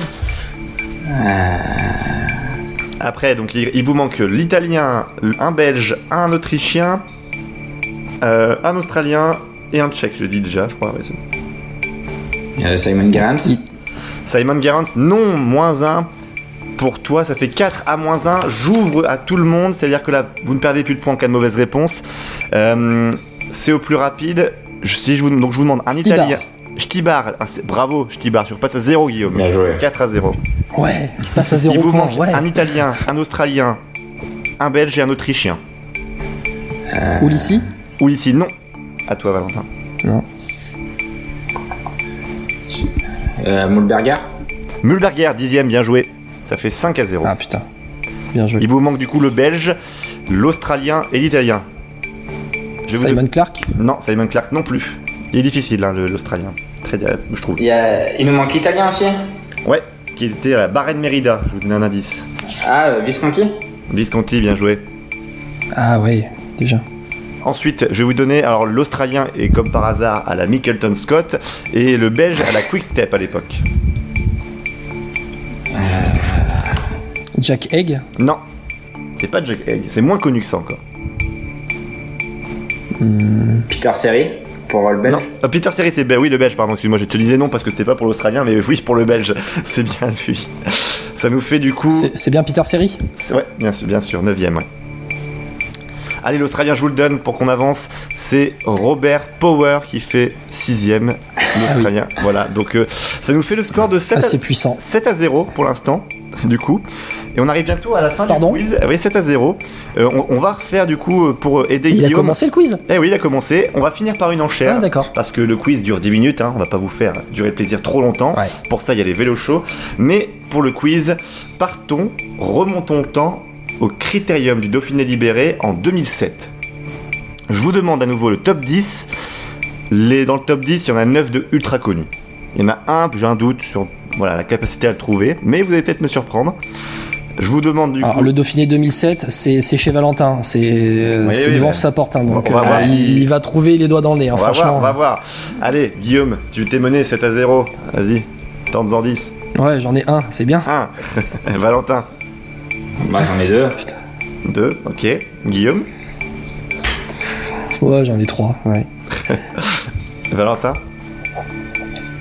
Après, donc il, il vous manque l'italien, un belge, un autrichien, euh, un australien et un tchèque, je dis déjà, je crois. ouais, Simon Gerrans Simon Gerrans, non, moins 1. Pour toi, ça fait 4 à moins 1. J'ouvre à tout le monde, c'est-à-dire que là, vous ne perdez plus de points en cas de mauvaise réponse. Euh, c'est au plus rapide. Je, si je vous, donc je vous demande un Stibar. italien. Stibar, ah, c'est- bravo, Stibar, tu repasses à 0, Guillaume. Bien joué. 4 à 0. Ouais, tu passes à Il zéro vous point. manque Ouais. un italien, un australien, un belge et un autrichien. Ou ici Ou ici, non. À toi, Valentin. Non. Mulberger Mulberger, dixième, bien joué. Ça fait 5 à 0. Ah putain. Bien joué. Il vous manque du coup le belge, l'australien et l'italien. Je vais vous Simon Clark Non, Simon Clark non plus. Il est difficile, hein, l'Australien. Très, euh, je trouve. il, y a... il nous manque l'italien aussi Ouais, qui était à la Bahreïn Merida. Je vous donne un indice. Ah, euh, Visconti Visconti, bien joué. Ah ouais, déjà. Ensuite, je vais vous donner. Alors, l'Australien est comme par hasard à la Mickelton Scott et le Belge à la Quick Step à l'époque. Jack Egg Non, c'est pas Jack Egg. C'est moins connu que ça encore. Peter Seri pour le belge? Non, Ah, Peter Serry, c'est Belge. Oui, le Belge, pardon. Excuse-moi, je te disais non parce que c'était pas pour l'Australien, mais oui, pour le Belge. C'est bien lui. Ça nous fait du coup. C'est bien Peter Seri Ouais, bien sûr, bien sûr, 9ème, ouais. Allez, l'Australien, je vous le donne pour qu'on avance. C'est Robert Power qui fait 6ème, l'Australien. Voilà, donc euh, ça nous fait le score de 7 à, Assez puissant. 7 à 0 pour l'instant, du coup. Et on arrive bientôt à la fin Pardon du quiz. Oui, 7 à 0. Euh, on, on va refaire du coup euh, pour aider Il a Guillaume. commencé le quiz Eh oui, il a commencé. On va finir par une enchère. Ah d'accord. Parce que le quiz dure 10 minutes, hein, on va pas vous faire durer le plaisir trop longtemps. Ouais. Pour ça, il y a les vélos chauds. Mais pour le quiz, partons, remontons le temps au Critérium du Dauphiné libéré en 2007. Je vous demande à nouveau le top 10. Les, dans le top 10, il y en a 9 de ultra connus. Il y en a un, j'ai un doute sur voilà, la capacité à le trouver, mais vous allez peut-être me surprendre. Je vous demande du Alors coup. le Dauphiné 2007, c'est chez Valentin, c'est Oui, devant sa porte, hein, donc On va euh, il, il va trouver les doigts dans le nez, hein, On va franchement. voir, on va voir. Allez, Guillaume, tu t'es mené 7 à 0. Vas-y, tente-en 10. Ouais, j'en ai un, c'est bien. 1. Valentin, Bah, j'en ai deux. 2. Ok. Guillaume, Ouais, j'en ai trois, ouais. Valentin,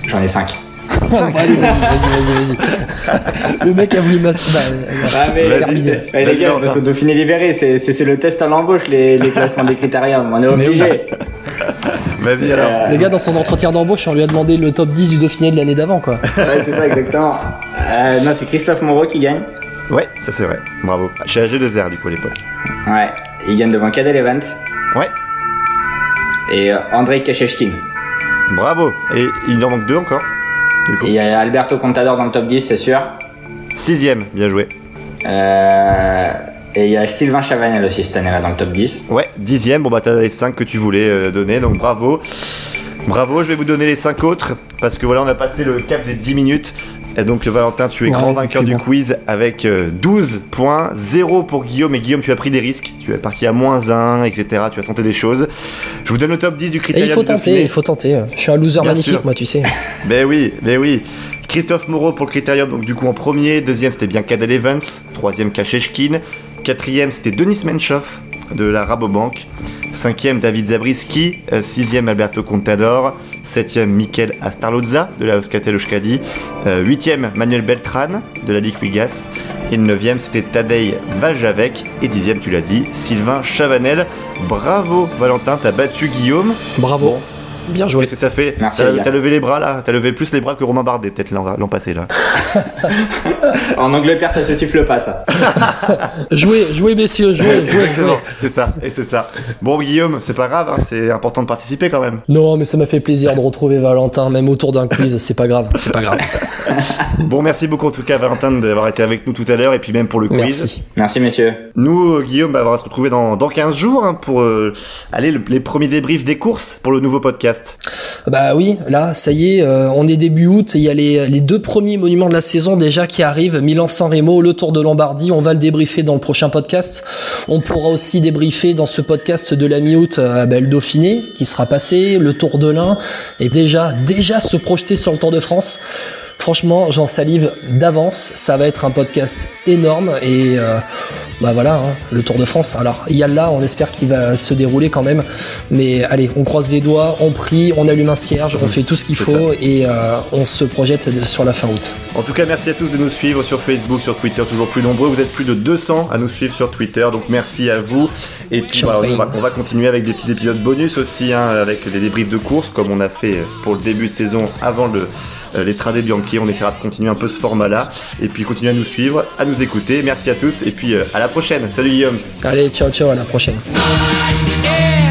J'en ai cinq. vas-y, vas-y, vas-y. Le mec a voulu masser. Bah, Ah, mais, terminé. eh, les gars, on va se Dauphiné libéré. C'est, le test à l'embauche, les, les classements des critériums. On est obligé. Vas-y alors. Euh, Le gars, dans son entretien d'embauche, on lui a demandé le top 10 du Dauphiné de l'année d'avant, quoi. ouais, c'est ça, exactement. Euh, non, c'est Christophe Moreau qui gagne. Ouais, ça c'est vrai. Bravo. Chez AG2R du coup à l'époque. Ouais. Il gagne devant Cadel Evans Ouais. et euh, Andrei Kachechkin. Bravo. Et il en manque deux encore. Il y a Alberto Contador dans le top 10, c'est sûr. Sixième, bien joué. Euh, et il y a Sylvain Chavanel aussi cette année-là dans le top 10. Ouais, dixième. Bon bah t'as les cinq que tu voulais euh, donner, donc bravo. Bravo, je vais vous donner les cinq autres parce que voilà, on a passé le cap des 10 minutes. Et donc Valentin, tu es Ouais, grand vainqueur du quiz avec euh, 12 points, 0 pour Guillaume. Et Guillaume, tu as pris des risques. Tu es parti à moins 1, etc. Tu as tenté des choses. Je vous donne le top 10 du Et critérium il faut tenter, il faut tenter. Je suis un loser Bien magnifique, sûr. moi, tu sais. Ben oui, ben oui. Christophe Moreau pour le critérium, donc du coup en premier. Deuxième, c'était bien Cadel Evans. Troisième, Kachechkin. Quatrième, c'était Denis Menchoff de la Rabobank. Cinquième, David Zabriski. Euh, Sixième, Alberto Contador. Septième, Mikel Astarloza de la Euskatel Euskadi. Euh, Huitième, Manuel Beltran de la Ligue Wigas. Et le neuvième, c'était Tadej Valjavec. Et dixième, tu l'as dit, Sylvain Chavanel. Bravo Valentin, t'as battu Guillaume. Bravo. Bien joué. Qu'est-ce que ça fait Merci, T'as levé les bras là T'as levé plus les bras que Romain Bardet peut-être l'an l'an passé là. En Angleterre, ça se siffle pas, ça. Jouez, jouez, messieurs, jouez, jouez, c'est ça, et c'est ça. Bon Guillaume, c'est pas grave, hein, c'est important de participer quand même. Non, mais ça m'a fait plaisir de retrouver Valentin, même autour d'un quiz. C'est pas grave, c'est pas grave. Bon, merci beaucoup en tout cas Valentin d'avoir été avec nous tout à l'heure et puis même pour le quiz. Merci. Merci, messieurs. Nous, euh, Guillaume, bah, on va se retrouver dans, dans 15 jours hein, pour euh, aller le- les premiers débriefs des courses pour le nouveau podcast. Bah oui, là, ça y est, euh, on est début août. Il y a les, les deux premiers monuments de la saison déjà qui arrivent. Milan-San Remo, le Tour de Lombardie. On va le débriefer dans le prochain podcast. On pourra aussi débriefer dans ce podcast de la mi-août euh, bah, le Dauphiné qui sera passé, le Tour de l'Ain et déjà, déjà se projeter sur le Tour de France. Franchement, j'en salive d'avance. Ça va être un podcast énorme et euh, bah voilà, hein, le Tour de France. Alors, il y a là, on espère qu'il va se dérouler quand même. Mais allez, on croise les doigts, on prie, on allume un cierge, on fait tout ce qu'il faut et euh, on se projette sur la fin août. En tout cas, merci à tous de nous suivre sur Facebook, sur Twitter, toujours plus nombreux. Vous êtes plus de 200 à nous suivre sur Twitter, donc merci à vous. Et puis voilà, on, va, on va continuer avec des petits épisodes bonus aussi, hein, avec des débriefs de course, comme on a fait pour le début de saison avant le euh, l'Estrade Bianchi. On essaiera de continuer un peu ce format-là. Et puis continuer à nous suivre, à nous écouter. Merci à tous et puis euh, à la prochaine. Salut Guillaume. Allez, ciao, ciao, à la prochaine. Nice